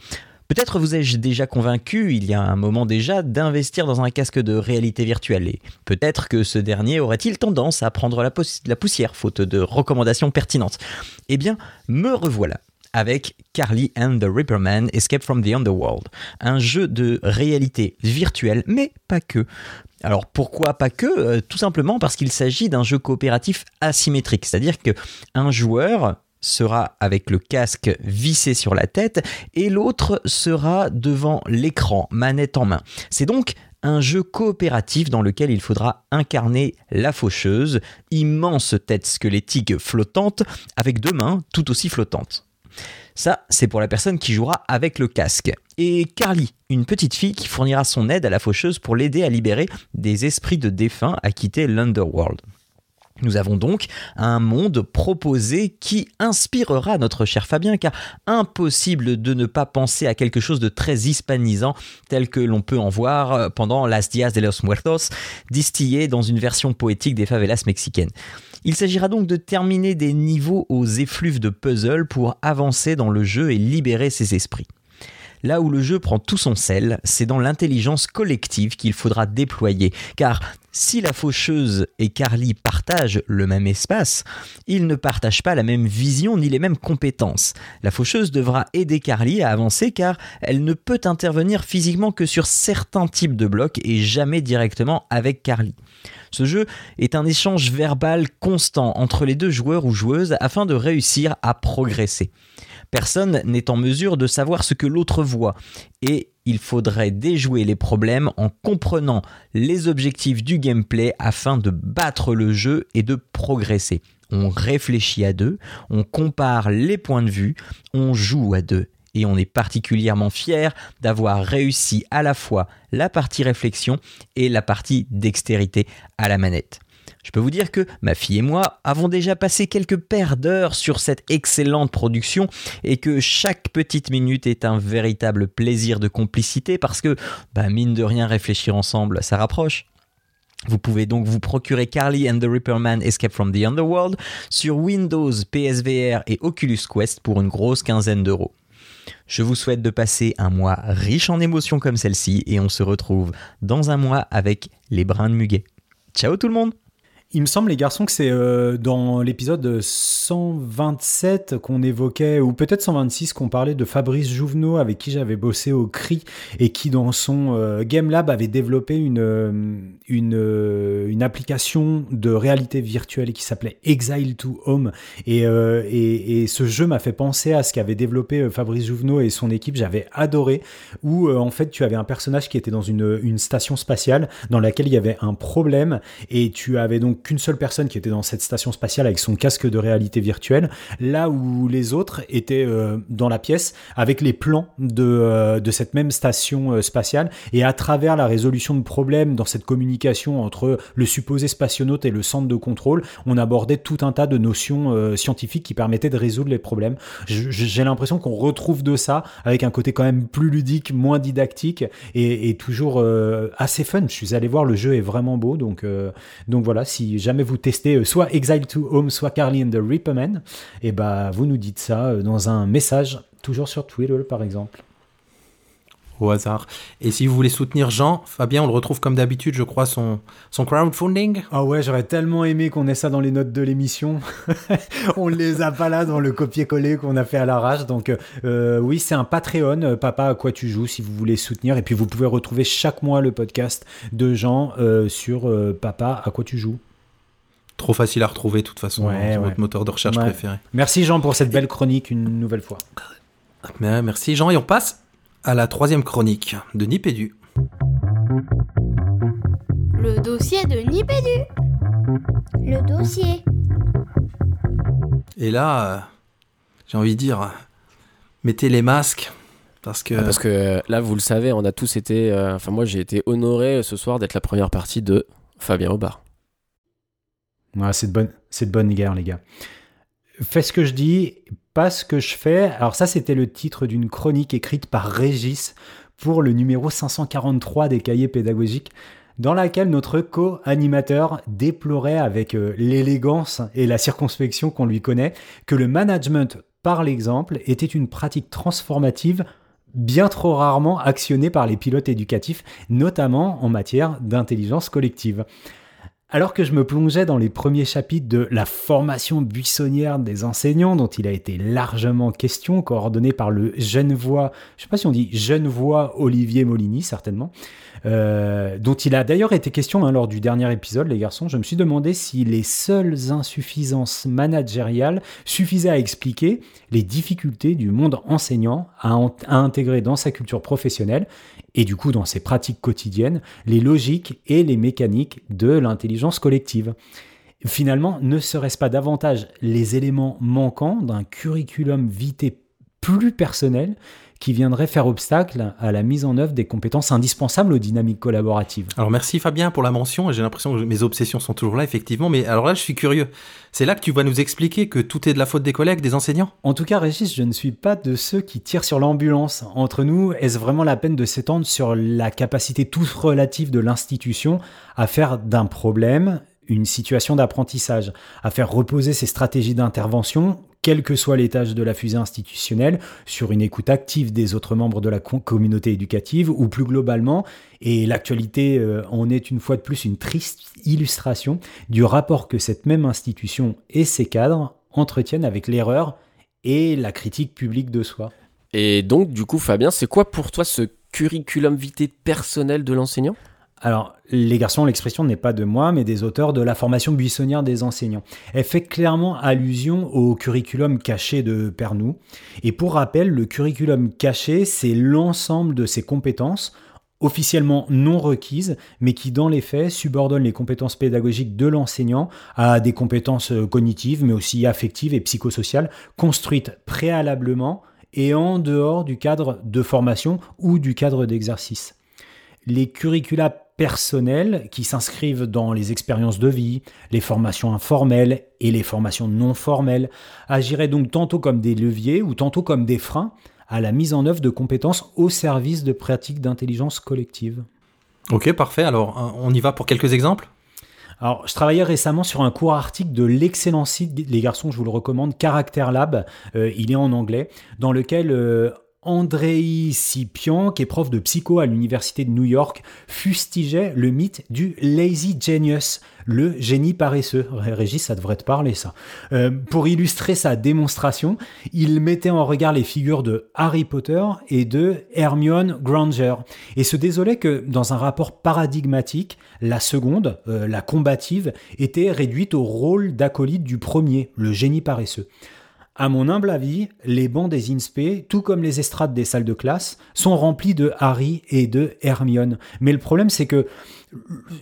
Peut-être vous ai-je déjà convaincu, il y a un moment déjà, d'investir dans un casque de réalité virtuelle. Et peut-être que ce dernier aurait-il tendance à prendre la, la poussière, faute de recommandations pertinentes. Eh bien, me revoilà avec Carly and the Ripperman Escape from the Underworld, un jeu de réalité virtuelle, mais pas que. Alors pourquoi pas que? Euh, Tout simplement parce qu'il s'agit d'un jeu coopératif asymétrique, c'est-à-dire que un joueur sera avec le casque vissé sur la tête et l'autre sera devant l'écran, manette en main. C'est donc un jeu coopératif dans lequel il faudra incarner la faucheuse, immense tête squelettique flottante avec deux mains tout aussi flottantes. Ça, c'est pour la personne qui jouera avec le casque. Et Carly, une petite fille qui fournira son aide à la faucheuse pour l'aider à libérer des esprits de défunts à quitter l'Underworld. Nous avons donc un monde proposé qui inspirera notre cher Fabien, car impossible de ne pas penser à quelque chose de très hispanisant, tel que l'on peut en voir pendant Las Dias de los Muertos, distillé dans une version poétique des favelas mexicaines. Il s'agira donc de terminer des niveaux aux effluves de puzzle pour avancer dans le jeu et libérer ses esprits. Là où le jeu prend tout son sel, c'est dans l'intelligence collective qu'il faudra déployer, car si la faucheuse et Carly partagent le même espace, ils ne partagent pas la même vision ni les mêmes compétences. La faucheuse devra aider Carly à avancer car elle ne peut intervenir physiquement que sur certains types de blocs et jamais directement avec Carly. Ce jeu est un échange verbal constant entre les deux joueurs ou joueuses afin de réussir à progresser. Personne n'est en mesure de savoir ce que l'autre voit et il faudrait déjouer les problèmes en comprenant les objectifs du gameplay afin de battre le jeu et de progresser. On réfléchit à deux, on compare les points de vue, on joue à deux. Et on est particulièrement fier d'avoir réussi à la fois la partie réflexion et la partie dextérité à la manette. Je peux vous dire que ma fille et moi avons déjà passé quelques paires d'heures sur cette excellente production et que chaque petite minute est un véritable plaisir de complicité parce que, bah, mine de rien, réfléchir ensemble, ça rapproche. Vous pouvez donc vous procurer Carly and the Ripperman Escape from the Underworld sur Windows, PSVR et Oculus Quest pour une grosse quinzaine d'euros. Je vous souhaite de passer un mois riche en émotions comme celle-ci et on se retrouve dans un mois avec les brins de muguet. Ciao tout le monde Il me semble, les garçons, que c'est euh, dans l'épisode 127 qu'on évoquait, ou peut-être 126, qu'on parlait de Fabrice Jouvenot, avec qui j'avais bossé au CRI, et qui, dans son euh, Game Lab, avait développé une, euh, euh, une application de réalité virtuelle qui s'appelait Exile to Home. Et, et, et ce jeu m'a fait penser à ce qu'avait développé Fabrice Jouvenot et son équipe. J'avais adoré, où en fait, tu avais un personnage qui était dans une, une station spatiale, dans laquelle il y avait un problème, et tu avais donc qu'une seule personne qui était dans cette station spatiale avec son casque de réalité virtuelle, là où les autres étaient euh, dans la pièce avec les plans de, euh, de cette même station euh, spatiale et à travers la résolution de problèmes dans cette communication entre le supposé spationaute et le centre de contrôle, on abordait tout un tas de notions scientifiques qui permettaient de résoudre les problèmes. J'ai l'impression qu'on retrouve de ça avec un côté quand même plus ludique, moins didactique et, et toujours assez fun. Je suis allé voir, le jeu est vraiment beau, donc, donc voilà, si jamais vous testez euh, soit Exile to Home, soit Carly and the Ripperman, et bah vous nous dites ça euh, dans un message, toujours sur Twitter par exemple. au hasard. Et si vous voulez soutenir Jean, Fabien, on le retrouve comme d'habitude, je crois, son, son crowdfunding. Ah ouais, j'aurais tellement aimé qu'on ait ça dans les notes de l'émission. on les a pas là dans le copier-coller qu'on a fait à l'arrache. Donc euh, oui, c'est un Patreon, Papa à quoi tu joues, si vous voulez soutenir? Et puis vous pouvez retrouver chaque mois le podcast de Jean euh, sur euh, Papa à quoi tu joues. Trop facile à retrouver, de toute façon, Ouais, ouais. votre moteur de recherche Ouais. préféré. Merci Jean pour cette belle chronique une nouvelle fois. Mais, Merci Jean, et on passe à la troisième chronique de Nipédu. dossier de Nipédu. Le dossier. Et là, euh, j'ai envie de dire, mettez les masques. Parce que. Ah, Parce que euh, là, vous le savez, on a tous été. euh, Enfin, moi, j'ai été honoré euh, ce soir d'être la première partie de Fabien Aubard. C'est de bonne, c'est de bonne guerre, les gars. Fais ce que je dis, pas ce que je fais. Alors ça, c'était le titre d'une chronique écrite par Régis pour le numéro 543 des cahiers pédagogiques, dans laquelle notre co-animateur déplorait avec euh, l'élégance et la circonspection qu'on lui connaît que le management par l'exemple était une pratique transformative bien trop rarement actionnée par les pilotes éducatifs, notamment en matière d'intelligence collective. Alors que je me plongeais dans les premiers chapitres de la formation buissonnière des enseignants, dont il a été largement question, coordonné par le Genevois, je sais pas si on dit Genevois Olivier Molini, certainement, euh, dont il a d'ailleurs été question hein, lors du dernier épisode, les garçons, je me suis demandé si les seules insuffisances managériales suffisaient à expliquer les difficultés du monde enseignant à, intégrer dans sa culture professionnelle et du coup dans ses pratiques quotidiennes les logiques et les mécaniques de l'intelligence collective. Finalement, ne serait-ce pas davantage les éléments manquants d'un curriculum vitae plus personnel qui viendrait faire obstacle à la mise en œuvre des compétences indispensables aux dynamiques collaboratives Alors merci Fabien pour la mention, j'ai l'impression que mes obsessions sont toujours là, effectivement, mais alors là je suis curieux. C'est là que tu vas nous expliquer que tout est de la faute des collègues, des enseignants? En tout cas, Régis, je ne suis pas de ceux qui tirent sur l'ambulance. Entre nous, est-ce vraiment la peine de s'étendre sur la capacité toute relative de l'institution à faire d'un problème une situation d'apprentissage, à faire reposer ses stratégies d'intervention, quel que soit l'étage de la fusée institutionnelle, sur une écoute active des autres membres de la co- communauté éducative, ou plus globalement, et l'actualité euh, en est une fois de plus une triste illustration du rapport que cette même institution et ses cadres entretiennent avec l'erreur et la critique publique de soi. Et donc, du coup, Fabien, c'est quoi pour toi ce curriculum vitae personnel de l'enseignant? Alors, les garçons, l'expression n'est pas de moi, mais des auteurs de la formation buissonnière des enseignants. Elle fait clairement allusion au curriculum caché de Pernou. Et pour rappel, le curriculum caché, c'est l'ensemble de ces compétences officiellement non requises, mais qui dans les faits subordonnent les compétences pédagogiques de l'enseignant à des compétences euh, cognitives, mais aussi affectives et psychosociales, construites préalablement et en dehors du cadre de formation ou du cadre d'exercice les curricula personnels qui s'inscrivent dans les expériences de vie, les formations informelles et les formations non formelles. Agiraient donc tantôt comme des leviers ou tantôt comme des freins à la mise en œuvre de compétences au service de pratiques d'intelligence collective. Ok, parfait, alors euh, on y va pour quelques exemples? Alors, je travaillais récemment sur un court article de l'excellent site, les garçons, je vous le recommande, Character Lab, euh, il est en anglais, dans lequel euh, Andrei Sipian, qui est prof de psycho à l'université de New York, fustigeait le mythe du lazy genius, le génie paresseux. Régis, ça devrait te parler, ça. Euh, pour illustrer sa démonstration, il mettait en regard les figures de Harry Potter et de Hermione Granger, et se désolait que, dans un rapport paradigmatique, la seconde, euh, la combative, était réduite au rôle d'acolyte du premier, le génie paresseux. À mon humble avis, les bancs des INSPE, tout comme les estrades des salles de classe, sont remplis de Harry et de Hermione. Mais le problème, c'est que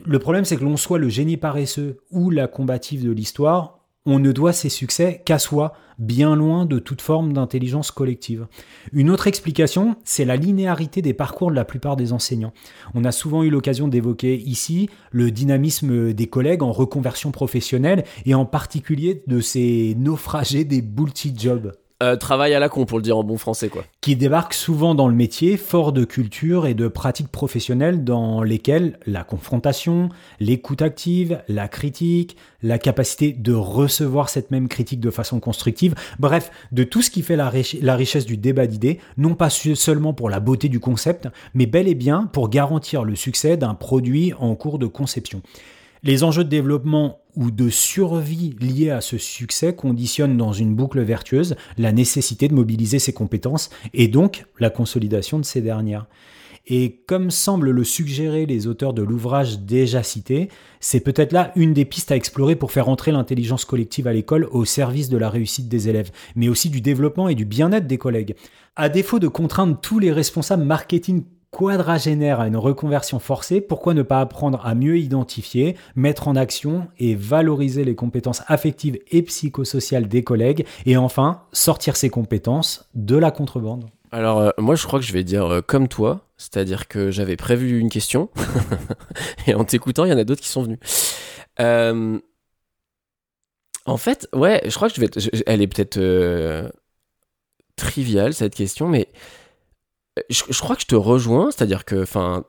le problème, c'est que l'on soit le génie paresseux ou la combative de l'histoire, on ne doit ses succès qu'à soi, bien loin de toute forme d'intelligence collective. Une autre explication, c'est la linéarité des parcours de la plupart des enseignants. On a souvent eu l'occasion d'évoquer ici le dynamisme des collègues en reconversion professionnelle et en particulier de ces naufragés des multi-jobs Euh, Travail à la con, pour le dire en bon français, quoi. qui débarquent souvent dans le métier fort de culture et de pratiques professionnelles dans lesquelles la confrontation, l'écoute active, la critique, la capacité de recevoir cette même critique de façon constructive, bref, de tout ce qui fait la, la richesse du débat d'idées, non pas seulement pour la beauté du concept, mais bel et bien pour garantir le succès d'un produit en cours de conception. Les enjeux de développement ou de survie liés à ce succès conditionnent dans une boucle vertueuse la nécessité de mobiliser ses compétences et donc la consolidation de ces dernières. Et comme semblent le suggérer les auteurs de l'ouvrage déjà cité, c'est peut-être là une des pistes à explorer pour faire entrer l'intelligence collective à l'école au service de la réussite des élèves, mais aussi du développement et du bien-être des collègues. À défaut de contraindre tous les responsables marketing quadragénaire à une reconversion forcée, pourquoi ne pas apprendre à mieux identifier, mettre en action et valoriser les compétences affectives et psychosociales des collègues et enfin sortir ces compétences de la contrebande? Alors euh, moi je crois que je vais dire euh, comme toi, c'est-à-dire que j'avais prévu une question et en t'écoutant il y en a d'autres qui sont venus. Euh, en fait, ouais, je crois que je vais, elle est peut-être triviale cette question, mais je, crois que je te rejoins, c'est-à-dire que, enfin,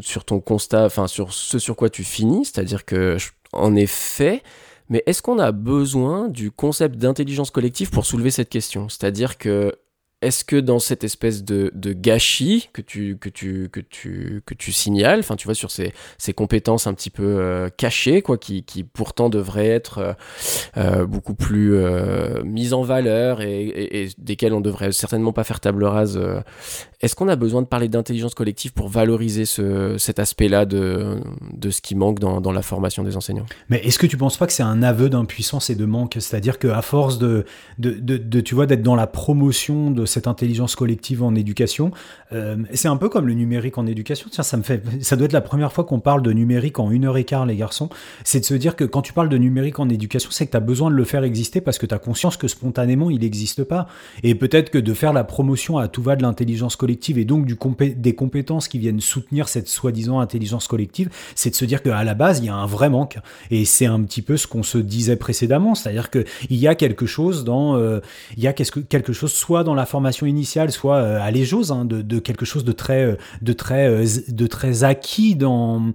sur ton constat, enfin, sur ce sur quoi tu finis, c'est-à-dire que, en effet, mais est-ce qu'on a besoin du concept d'intelligence collective pour soulever cette question? C'est-à-dire que, est-ce que dans cette espèce de, de gâchis que tu, que, tu, que, tu, que tu signales, enfin, tu vois, sur ces, ces compétences un petit peu euh, cachées, quoi, qui, qui pourtant devraient être euh, euh, beaucoup plus mises en valeur et, desquelles on devrait certainement pas faire table rase. Est-ce qu'on a besoin de parler d'intelligence collective pour valoriser ce, cet aspect-là de, de ce qui manque dans, dans la formation des enseignants? Mais est-ce que tu penses pas que c'est un aveu d'impuissance et de manque? C'est-à-dire qu'à force de, de, de, tu vois, d'être dans la promotion de cette intelligence collective en éducation, euh, c'est un peu comme le numérique en éducation. Tiens, ça me fait, ça doit être la première fois qu'on parle de numérique en une heure et quart, les garçons. C'est de se dire que quand tu parles de numérique en éducation, c'est que tu as besoin de le faire exister parce que tu as conscience que spontanément, il n'existe pas. Et peut-être que de faire la promotion à tout va de l'intelligence collective et donc du des compétences qui viennent soutenir cette soi-disant intelligence collective, c'est de se dire qu'à la base, il y a un vrai manque. Et c'est un petit peu ce qu'on se disait précédemment, c'est-à-dire qu'il y a quelque chose dans, euh, il y a quelque chose soit dans la formation initiale, soit euh, à l'EJOS, hein, de, de quelque chose de très, euh, de très, euh, de très acquis dans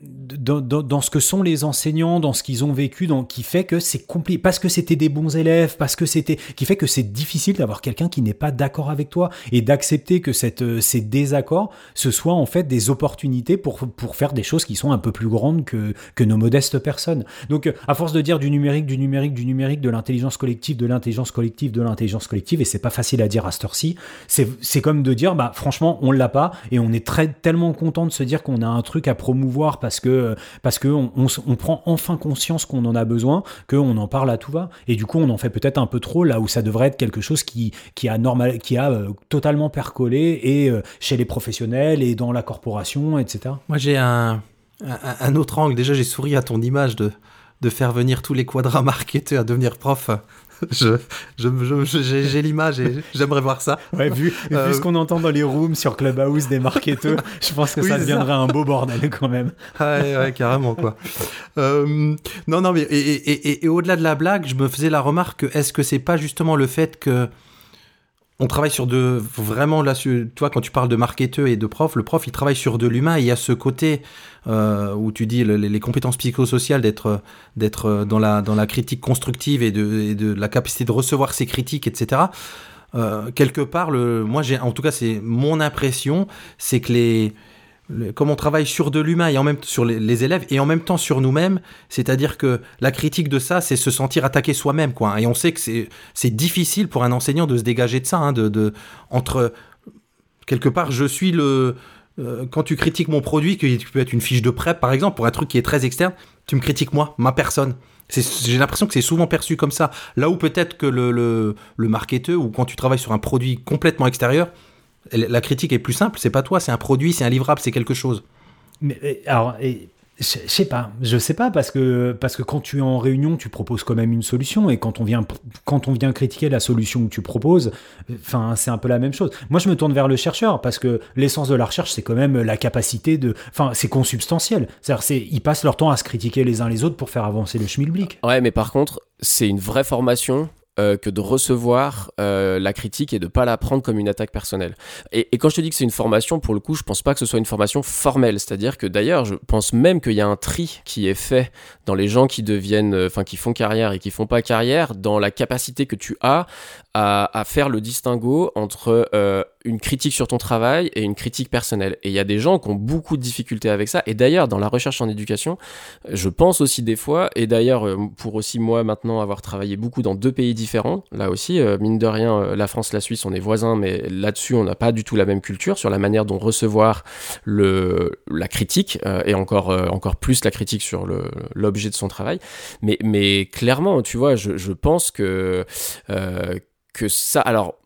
dans, dans, dans ce que sont les enseignants, dans ce qu'ils ont vécu, dans, qui fait que c'est compliqué, parce que c'était des bons élèves, parce que c'était, qui fait que c'est difficile d'avoir quelqu'un qui n'est pas d'accord avec toi et d'accepter que cette, euh, ces désaccords, ce soit en fait des opportunités pour, pour faire des choses qui sont un peu plus grandes que, que nos modestes personnes. Donc, à force de dire du numérique, du numérique, du numérique, de l'intelligence collective, de l'intelligence collective, de l'intelligence collective, et c'est pas facile à dire à cette heure-ci, c'est comme de dire, bah, franchement, on l'a pas, et on est très, tellement content de se dire qu'on a un truc à promouvoir parce parce que on, prend enfin conscience qu'on en a besoin, qu'on en parle à tout va, et du coup, on en fait peut-être un peu trop là où ça devrait être quelque chose qui, a euh, totalement percolé et euh, chez les professionnels et dans la corporation, etc. Moi, j'ai un, autre angle. Déjà, j'ai souri à ton image de, de faire venir tous les quadras marketeurs à devenir prof. Je, je, je- je- j'ai, l'image et j'aimerais voir ça. Ouais, vu, Euh, vu ce qu'on entend dans les rooms sur Clubhouse des marketeurs, je pense que Oui, ça deviendrait un beau bordel quand même. Ouais, ouais, carrément, quoi. Euh, non, non, mais et, et, et, et au-delà de la blague, je me faisais la remarque que est-ce que c'est pas justement le fait que on travaille sur de vraiment là, toi quand tu parles de marketeur et de prof, le prof il travaille sur de l'humain. Il y a ce côté euh, où tu dis le- les, compétences psychosociales d'être d'être dans la dans la critique constructive et de, de la capacité de recevoir ses critiques, etc. Euh, quelque part, le, moi j'ai en tout cas c'est mon impression, c'est que les comme on travaille sur de l'humain et en même sur les, élèves et en même temps sur nous-mêmes, c'est-à-dire que la critique de ça, c'est se sentir attaqué soi-même, quoi. Et on sait que c'est difficile pour un enseignant de se dégager de ça, hein, de, de entre quelque part, je suis le euh, quand tu critiques mon produit, qui peut être une fiche de prep par exemple, pour un truc qui est très externe, tu me critiques moi, ma personne. J'ai l'impression que c'est souvent perçu comme ça. Là où peut-être que le, le, le marketeur ou quand tu travailles sur un produit complètement extérieur, la critique est plus simple. C'est pas toi, c'est un produit, c'est un livrable, c'est quelque chose. Mais euh, alors, et, je je sais pas, je sais pas parce que parce que quand tu es en réunion, tu proposes quand même une solution et quand on vient quand on vient critiquer la solution que tu proposes, enfin c'est un peu la même chose. Moi, je me tourne vers le chercheur parce que l'essence de la recherche, c'est quand même la capacité de, enfin c'est consubstantiel. C'est-à-dire, c'est ils passent leur temps à se critiquer les uns les autres pour faire avancer le schmilblick. Ouais, mais par contre, c'est une vraie formation euh, que de recevoir euh, la critique et de pas la prendre comme une attaque personnelle. Et, et quand je te dis que c'est une formation, pour le coup, je pense pas que ce soit une formation formelle. C'est-à-dire que d'ailleurs, je pense même qu'il y a un tri qui est fait dans les gens qui deviennent, euh, enfin, qui font carrière et qui font pas carrière, dans la capacité que tu as à, à faire le distinguo entre euh, une critique sur ton travail et une critique personnelle. Et il y a des gens qui ont beaucoup de difficultés avec ça. Et d'ailleurs, dans la recherche en éducation, je pense aussi des fois, et d'ailleurs, euh, pour aussi moi maintenant avoir travaillé beaucoup dans deux pays différents, là aussi, euh, mine de rien, euh, la France, la Suisse, on est voisins, mais là-dessus, on n'a pas du tout la même culture sur la manière dont recevoir le, la critique, euh, et encore, encore plus la critique sur l'objet de son travail. Mais, mais clairement, tu vois, je, je pense que. Euh, que ça. Alors,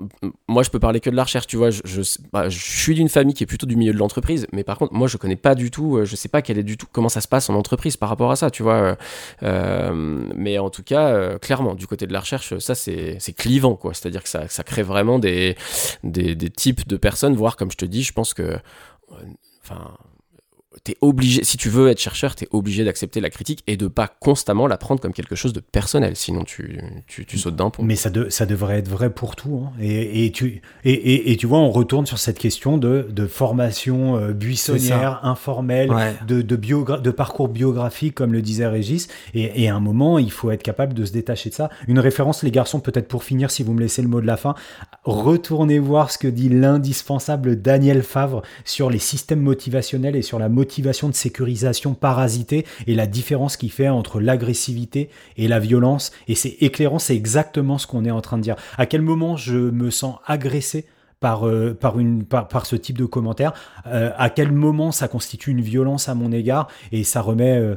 moi, je peux parler que de la recherche, tu vois. Bah, je suis d'une famille qui est plutôt du milieu de l'entreprise, mais par contre, moi, je connais pas du tout, euh, je sais pas quelle est du tout comment ça se passe en entreprise par rapport à ça, tu vois. Euh, mais en tout cas, euh, clairement, du côté de la recherche, ça, c'est clivant, quoi. C'est-à-dire que ça, ça crée vraiment des, des, des types de personnes, voire, comme je te dis, je pense que. Enfin t'es obligé, si tu veux être chercheur, t'es obligé d'accepter la critique et de pas constamment la prendre comme quelque chose de personnel, sinon tu, tu, tu sautes d'un pont. Mais ça, de, ça devrait être vrai pour tout. Hein. Et, et, tu, et, et, et, tu vois, on retourne sur cette question de, de formation euh, buissonnière, informelle, de, de, de parcours biographique, comme le disait Régis. Et, et, à un moment, il faut être capable de se détacher de ça. Une référence, les garçons, peut-être pour finir, si vous me laissez le mot de la fin, retournez voir ce que dit l'indispensable Daniel Favre sur les systèmes motivationnels et sur la motivation motivation de sécurisation parasitée et la différence qu'il fait entre l'agressivité et la violence. Et c'est éclairant, c'est exactement ce qu'on est en train de dire. À quel moment je me sens agressé par, euh, par, une, par, ce type de commentaire, euh, à quel moment ça constitue une violence à mon égard, et ça remet, euh,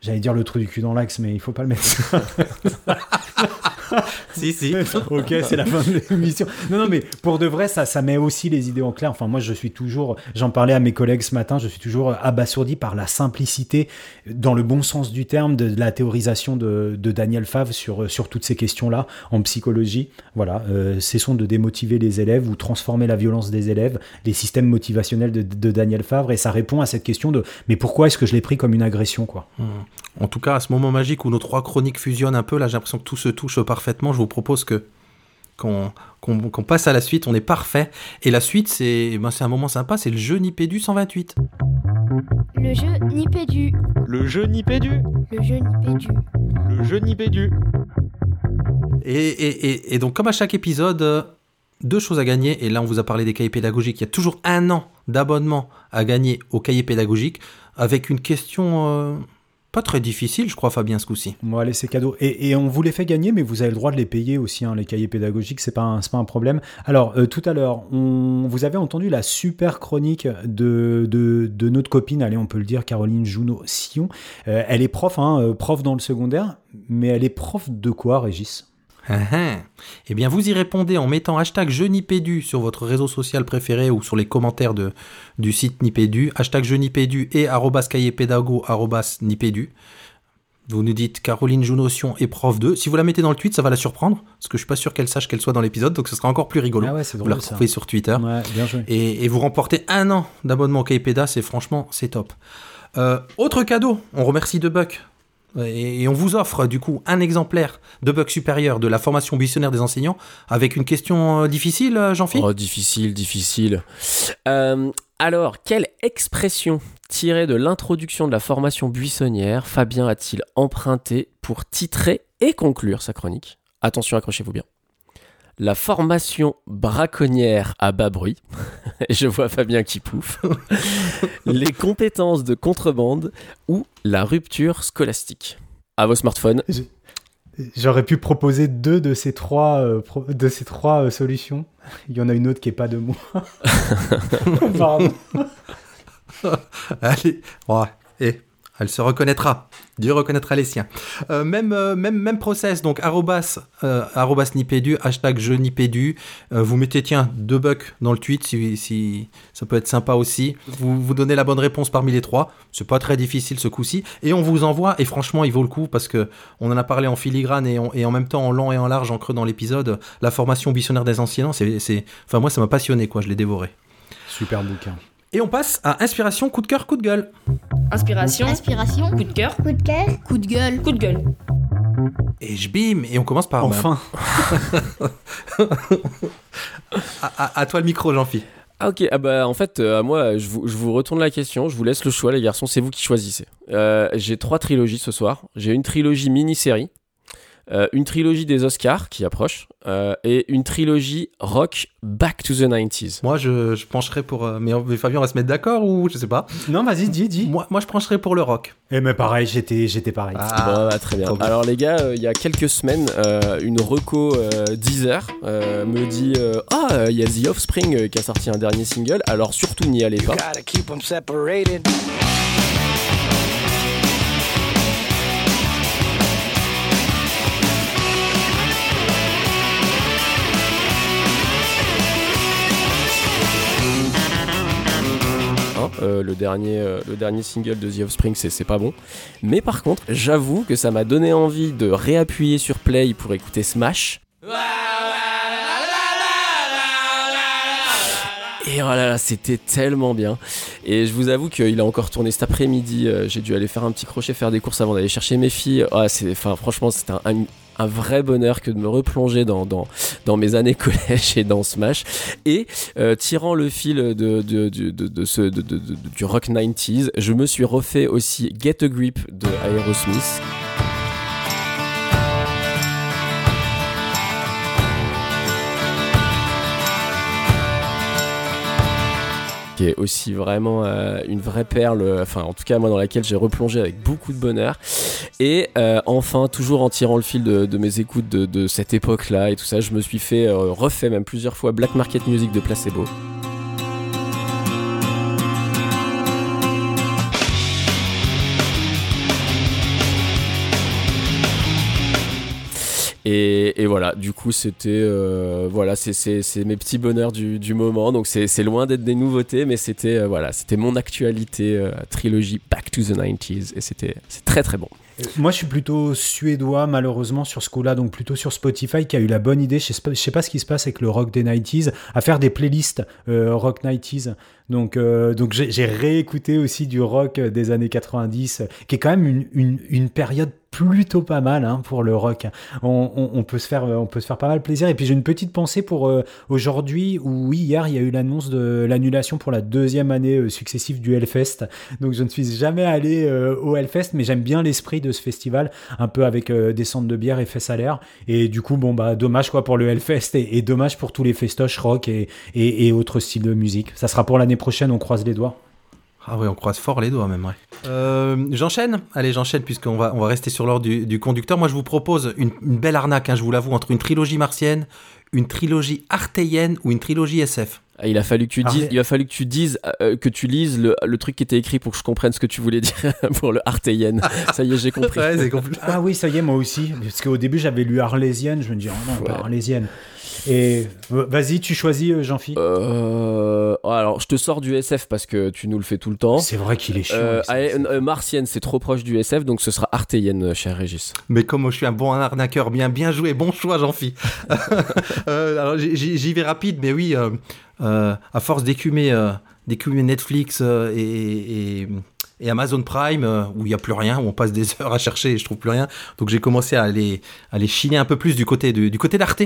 j'allais dire le trou du cul dans l'axe, mais il faut pas le mettre. si, si. ok, c'est la fin de l'émission. Non, non, mais pour de vrai, ça, ça met aussi les idées en clair. Enfin, moi, je suis toujours, j'en parlais à mes collègues ce matin, je suis toujours abasourdi par la simplicité, dans le bon sens du terme, de, la théorisation de, de, Daniel Favre sur, sur toutes ces questions-là en psychologie. Voilà, euh, cessons de démotiver les élèves ou transformer la violence des élèves, les systèmes motivationnels de, de Daniel Favre, et ça répond à cette question de mais pourquoi est-ce que je l'ai pris comme une agression, quoi? Mmh. En tout cas, à ce moment magique où nos trois chroniques fusionnent un peu, là, j'ai l'impression que tout se touche parfaitement. Je vous propose que qu'on passe à la suite. On est parfait. Et la suite, c'est ben, un moment sympa. C'est le jeu Nipédu 128. Le jeu Nipédu. Le jeu Nipédu. Le jeu Nipédu. Le jeu Nipédu. Et, et, et, donc, comme à chaque épisode, deux choses à gagner. Et là, on vous a parlé des cahiers pédagogiques. Il y a toujours un an d'abonnement à gagner aux cahiers pédagogiques avec une question. Euh, pas très difficile, je crois, Fabien, ce coup-ci. Bon, allez, c'est cadeau. Et, on vous les fait gagner, mais vous avez le droit de les payer aussi, hein, les cahiers pédagogiques, c'est pas, pas un problème. Alors, euh, tout à l'heure, vous avez entendu la super chronique de, de, notre copine, allez, on peut le dire, Caroline Junot-Sion. Euh, elle est prof, hein, euh, prof dans le secondaire, mais elle est prof de quoi, Régis? Eh bien, vous y répondez en mettant hashtag je Nipédu sur votre réseau social préféré ou sur les commentaires de, du site Nipédu, hashtag je Nipédu et arrobas pédago Nipédu. Vous nous dites Caroline Jounotion est prof 2. Si vous la mettez dans le tweet, ça va la surprendre, parce que je suis pas sûr qu'elle sache qu'elle soit dans l'épisode, donc ce sera encore plus rigolo. Ah ouais, vous la retrouvez sur Twitter. bien joué. Et, vous remportez un an d'abonnement au Kaypeda, c'est franchement, c'est top. Euh, autre cadeau, on remercie Debuck et, on vous offre du coup un exemplaire de bug supérieur de la formation buissonnaire des enseignants avec une question euh, difficile, euh, Jean-Philippe Oh, difficile, difficile. Euh, alors, quelle expression tirée de l'introduction de la formation buissonnière Fabien a-t-il emprunté pour titrer et conclure sa chronique? Attention, accrochez-vous bien la formation braconnière à bas bruit, et je vois Fabien qui pouffe, les compétences de contrebande ou la rupture scolastique. À vos smartphones. J'aurais pu proposer deux de ces trois, euh, de ces trois euh, solutions. Il y en a une autre qui est pas de moi. Pardon. Allez, ouais. Et elle se reconnaîtra. Dieu reconnaîtra les siens. Euh, même, euh, même, même process, donc arrobas, euh, arrobas hashtag je nipédu. vous mettez, tiens, deux bucks dans le tweet, si, ça peut être sympa aussi. Vous, vous donnez la bonne réponse parmi les trois. C'est pas très difficile ce coup-ci. Et on vous envoie, et franchement, il vaut le coup parce que on en a parlé en filigrane et, en même temps en long et en large, en creux dans l'épisode. La formation missionnaire des anciens, c'est, enfin, moi, ça m'a passionné, quoi. Je l'ai dévoré. Super bouquin. Et on passe à inspiration, coup de cœur, coup de gueule. Inspiration. Inspiration. Coup de cœur. Coup de cœur. Coup de gueule. Coup de gueule. Et je bim, et on commence par. Enfin. à, toi le micro, Jean-Phi. Ah ok, ah bah en fait, euh, moi, je vous, je vous, retourne la question, je vous laisse le choix les garçons, c'est vous qui choisissez. Euh, j'ai trois trilogies ce soir. J'ai une trilogie mini-série, euh, une trilogie des Oscars qui approche euh, et une trilogie rock Back to the 90s. Moi, je, je pencherais pour. Euh, mais, Fabien, on va se mettre d'accord ou je sais pas? Non, vas-y, dis, dis. Moi, moi, je pencherais pour le rock. Et eh, mais pareil, j'étais, j'étais pareil. Ah, bah, très bien. Alors, les gars, il y a quelques semaines, une reco Deezer me dit Ah, il y a The Offspring qui a sorti un dernier single, alors surtout n'y allez pas. Euh, le, dernier, euh, le dernier single de The Offspring, c'est c'est pas bon. Mais par contre, j'avoue que ça m'a donné envie de réappuyer sur Play pour écouter Smash. Et oh là là, c'était tellement bien. Et je vous avoue qu'il a encore tourné cet après-midi. euh, J'ai dû aller faire un petit crochet, faire des courses avant d'aller chercher mes filles. Ah, enfin, franchement, c'était un, un- vrai bonheur que de me replonger dans, dans, dans mes années collège et dans Smash. Et euh, tirant le fil de, ce, du rock 90s, je me suis refait aussi Get a Grip de Aerosmith. Qui est aussi vraiment euh, une vraie perle, euh, enfin en tout cas moi dans laquelle j'ai replongé avec beaucoup de bonheur. Et euh, enfin, toujours en tirant le fil de, mes écoutes de, cette époque-là et tout ça, je me suis fait refait même plusieurs fois Black Market Music de Placebo. Et, voilà, du coup, c'était euh, voilà, c'est- mes petits bonheurs du, moment. Donc c'est loin d'être des nouveautés, mais c'était euh, voilà, c'était mon actualité euh, trilogie Back to the 90s et c'était c'est très très bon. Moi, je suis plutôt suédois, malheureusement, sur ce coup-là, donc plutôt sur Spotify, qui a eu la bonne idée, je sais sais pas ce qui se passe avec le rock des 90s, à faire des playlists rock 90s. Donc, euh, donc j'ai réécouté aussi du rock des années 90, qui est quand même une, une, période plutôt pas mal hein, pour le rock. On, peut se faire, on peut se faire pas mal plaisir. Et puis j'ai une petite pensée pour euh, aujourd'hui, oui, hier, il y a eu l'annonce de l'annulation pour la deuxième année euh, successive du Hellfest. Donc je ne suis jamais allé euh, au Hellfest, mais j'aime bien l'esprit de ce festival, un peu avec euh, des centres de bière et fait salaire. Et du coup, bon bah dommage quoi pour le Hellfest et, dommage pour tous les festoches rock et, et, autres styles de musique. Ça sera pour l'année prochaine, on croise les doigts. Ah oui, on croise fort les doigts même, ouais. Euh, j'enchaîne? Allez, j'enchaîne puisqu'on va, on va rester sur l'ordre du, du conducteur. Moi, je vous propose une, une belle arnaque, hein, je vous l'avoue, entre une trilogie martienne, une trilogie artéienne ou une trilogie SF. Ah, Il a fallu que tu dises, il a fallu que tu dises, euh, que tu lises le, le truc qui était écrit pour que je comprenne ce que tu voulais dire pour le Artéienne. Ça y est, j'ai compris. Ouais, c'est compl- Ah oui, ça y est, moi aussi. Parce qu'au début, j'avais lu Arlésienne. Je me dis, oh non, pas. Arlésienne. Et vas-y, tu choisis, euh, Jean-Philippe. Euh, alors, je te sors du SF parce que tu nous le fais tout le temps. C'est vrai qu'il est chiant. Euh, Martienne, c'est trop proche du SF, donc ce sera Artéienne, cher Régis. Mais comme je suis un bon arnaqueur, bien, bien joué, bon choix, Jean-Phi. Euh, alors, j'y- vais rapide, mais oui, euh, euh, à force d'écumer euh, d'écumer Netflix euh, et, et- et Amazon Prime, euh, où il n'y a plus rien, où on passe des heures à chercher et je trouve plus rien. Donc j'ai commencé à aller, à aller chiner un peu plus du côté, du, côté d'Arte.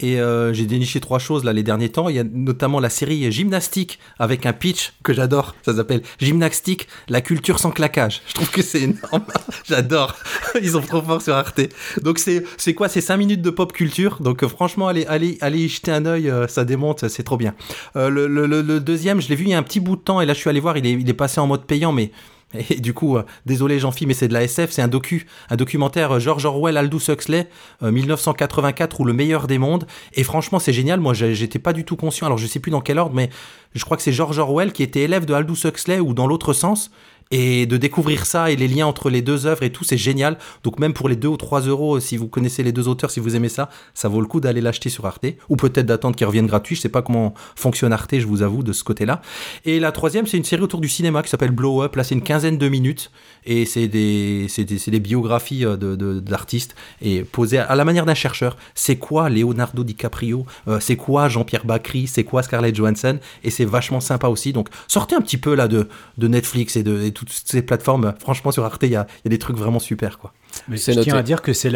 Et euh, j'ai déniché trois choses là les derniers temps. Il y a notamment la série Gymnastique avec un pitch que j'adore. Ça s'appelle Gymnastique, la culture sans claquage. Je trouve que c'est énorme. j'adore. Ils sont trop forts sur Arte. Donc c'est c'est quoi? C'est 5 minutes de pop culture. Donc euh, franchement, allez, allez, allez y jeter un œil, ça démonte, c'est trop bien. Le- le- le deuxième, je l'ai vu il y a un petit bout de temps et là je suis allé voir, il est, il est passé en mode payant, mais et du coup, euh, désolé Jean-Phi, mais c'est de la SF, c'est un docu, un documentaire euh, George Orwell, Aldous Huxley, euh, 1984 ou le meilleur des mondes. Et franchement, c'est génial. Moi, j'étais pas du tout conscient. Alors, je sais plus dans quel ordre, mais je crois que c'est George Orwell qui était élève de Aldous Huxley ou dans l'autre sens. Et de découvrir ça et les liens entre les deux œuvres et tout, c'est génial. Donc même pour les 2 ou 3 euros, si vous connaissez les deux auteurs, si vous aimez ça, ça vaut le coup d'aller l'acheter sur Arte. Ou peut-être d'attendre qu'ils reviennent gratuits. Je sais pas comment fonctionne Arte, je vous avoue, de ce côté-là. Et la troisième, c'est une série autour du cinéma qui s'appelle Blow Up. Là, c'est une quinzaine de minutes. Et c'est des, des, des biographies euh, de, de- d'artistes et posées à la manière d'un chercheur. C'est quoi Leonardo DiCaprio Euh, C'est quoi Jean-Pierre Bacry C'est quoi Scarlett Johansson? Et c'est vachement sympa aussi. Donc sortez un petit peu là de, de Netflix et de toutes ces plateformes. Franchement, sur Arte, il y des trucs vraiment super. quoi. Mais C'est je tiens noté. à dire que c'est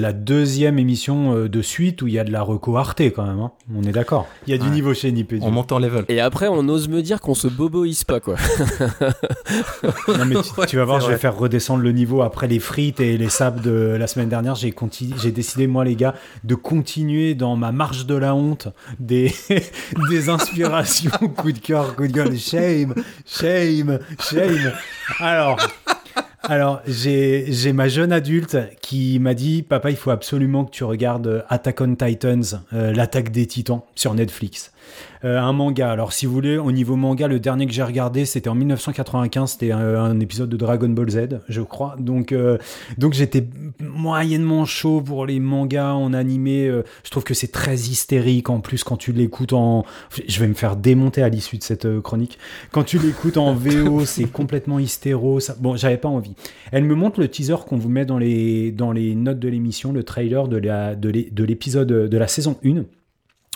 la, deuxième émission euh, de suite où il y a de la reco Arte quand même. hein. On est d'accord. Il y a du niveau chez Nipédu. On monte en level. Et après, on ose me dire qu'on se boboise pas, quoi. Non, mais tu, Ouais, tu vas voir, je vais faire redescendre le niveau après les frites et les sables de la semaine dernière. J'ai décidé, moi, les gars, de continuer dans ma marche de la honte des, des inspirations. coup de cœur, coup de gueule. Shame, shame, shame. Alors. Alors, j'ai ma jeune adulte qui m'a dit Papa, il faut absolument que tu regardes Attack on Titans, euh, l'attaque des titans sur Netflix. Euh, un manga. Alors, si vous voulez, au niveau manga, le dernier que j'ai regardé, c'était en 1995. C'était un, un épisode de Dragon Ball Z, je crois. Donc, euh, donc j'étais moyennement chaud pour les mangas en animé. Euh, je trouve que c'est très hystérique. En plus, quand tu l'écoutes en, je vais me faire démonter à l'issue de cette euh, chronique. Quand tu l'écoutes en VO, c'est complètement hystéro. Ça... Bon, j'avais pas envie. Elle me montre le teaser qu'on vous met dans les dans les notes de l'émission, le trailer de la de l'épisode de la saison 1.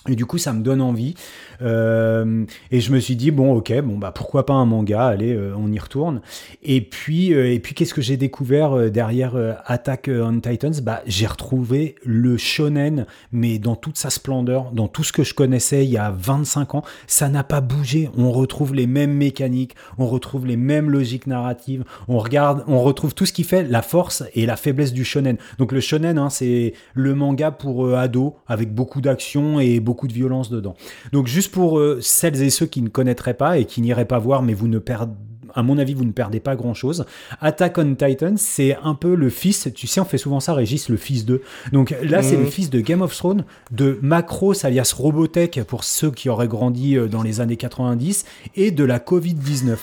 Et du coup, ça me donne envie. Euh, et je me suis dit bon, ok, bon bah pourquoi pas un manga Allez, euh, on y retourne. Et puis, euh, et puis qu'est-ce que j'ai découvert derrière Attack on Titans? Bah, j'ai retrouvé le shonen, mais dans toute sa splendeur, dans tout ce que je connaissais il y a 25 ans, ça n'a pas bougé. On retrouve les mêmes mécaniques, on retrouve les mêmes logiques narratives, on regarde, on retrouve tout ce qui fait la force et la faiblesse du shonen. Donc le shonen, hein, c'est le manga pour ados avec beaucoup d'action et beaucoup de violence dedans. Donc juste pour euh, celles et ceux qui ne connaîtraient pas et qui n'iraient pas voir, mais vous ne perdez à mon avis, vous ne perdez pas grand chose. Attack on Titan, c'est un peu le fils, tu sais, on fait souvent ça, Régis, le fils de. Donc là, c'est Mhm. le fils de Game of Thrones, de Macross alias Robotech pour ceux qui auraient grandi euh, dans les années 90 et de la Covid-19.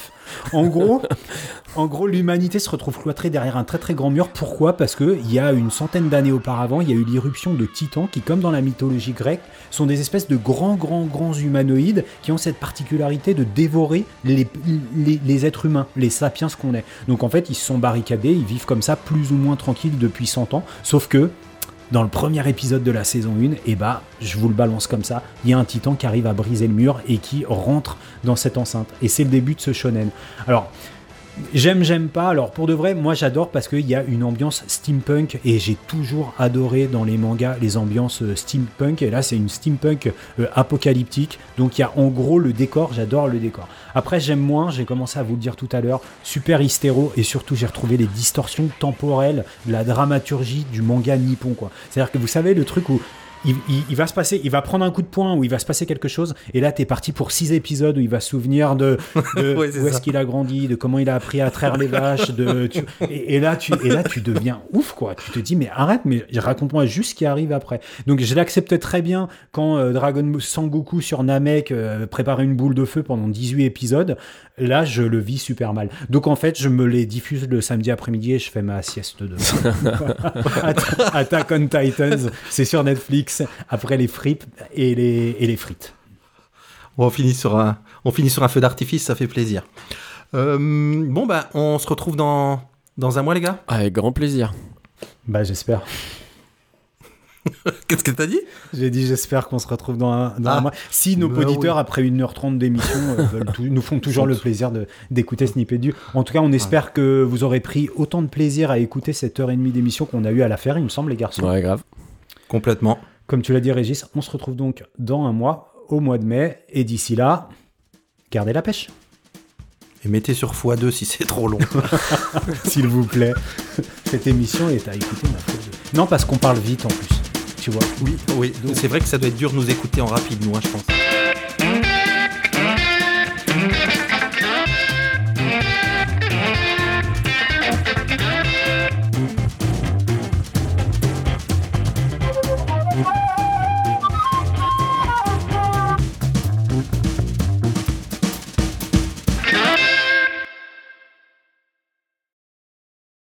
En gros, en gros, l'humanité se retrouve cloîtrée derrière un très très grand mur. Pourquoi? Parce que il y a une centaine d'années auparavant, il y a eu l'irruption de titans qui, comme dans la mythologie grecque, sont des espèces de grands, grands, grands humanoïdes qui ont cette particularité de dévorer les, les, les êtres humains, les sapiens qu'on est. Donc en fait, ils sont barricadés, ils vivent comme ça plus ou moins tranquilles depuis 100 ans. Sauf que dans le premier épisode de la saison 1, et bah, je vous le balance comme ça, il y a un titan qui arrive à briser le mur et qui rentre dans cette enceinte. Et c'est le début de ce shonen. Alors, J'aime, j'aime pas. Alors pour de vrai, moi j'adore parce qu'il y a une ambiance steampunk et j'ai toujours adoré dans les mangas les ambiances euh, steampunk. Et là c'est une steampunk euh, apocalyptique. Donc il y a en gros le décor, j'adore le décor. Après j'aime moins, j'ai commencé à vous le dire tout à l'heure, super hystéro et surtout j'ai retrouvé les distorsions temporelles de la dramaturgie du manga nippon. C'est-à-dire que vous savez le truc où il, il- il va se passer, il va prendre un coup de poing où il va se passer quelque chose, et là t'es parti pour six épisodes où il va se souvenir de, de Ouais, où est-ce qu'il a grandi, de comment il a appris à traire les vaches, de tu- et, et là tu et là tu deviens ouf quoi. Tu te dis mais arrête, mais raconte-moi juste ce qui arrive après. Donc je l'acceptais très bien quand euh, Dragon Sangoku sur Namek euh, préparait une boule de feu pendant 18 épisodes. Là je le vis super mal. Donc en fait je me les diffuse le samedi après-midi et je fais ma sieste de. Atta- Attack on Titans, c'est sur Netflix après les frites et les et les frites. On finit sur un, on finit sur un feu d'artifice, ça fait plaisir. Euh, bon, bah, on se retrouve dans, dans un mois, les gars? Avec grand plaisir. Bah j'espère. Qu'est-ce que t'as dit? J'ai dit j'espère qu'on se retrouve dans un, dans Ah. un mois. Si nos Bah auditeurs, oui. après 1h30 d'émission, euh, nous font toujours le plaisir de- d'écouter Snippet du. En tout cas, on espère que vous aurez pris autant de plaisir à écouter cette heure et demie d'émission qu'on a eu à la faire, il me semble, les garçons. Ouais, grave. Complètement. Comme tu l'as dit, Régis, on se retrouve donc dans un mois, au mois de mai. Et d'ici là, gardez la pêche, Et mettez sur x2 si c'est trop long. s'il vous plaît. Cette émission est à écouter. ma foi de- Non, parce qu'on parle vite en plus. Tu vois. oui, oui. C'est vrai que ça doit être dur de nous écouter en rapide, nous, hein, je pense.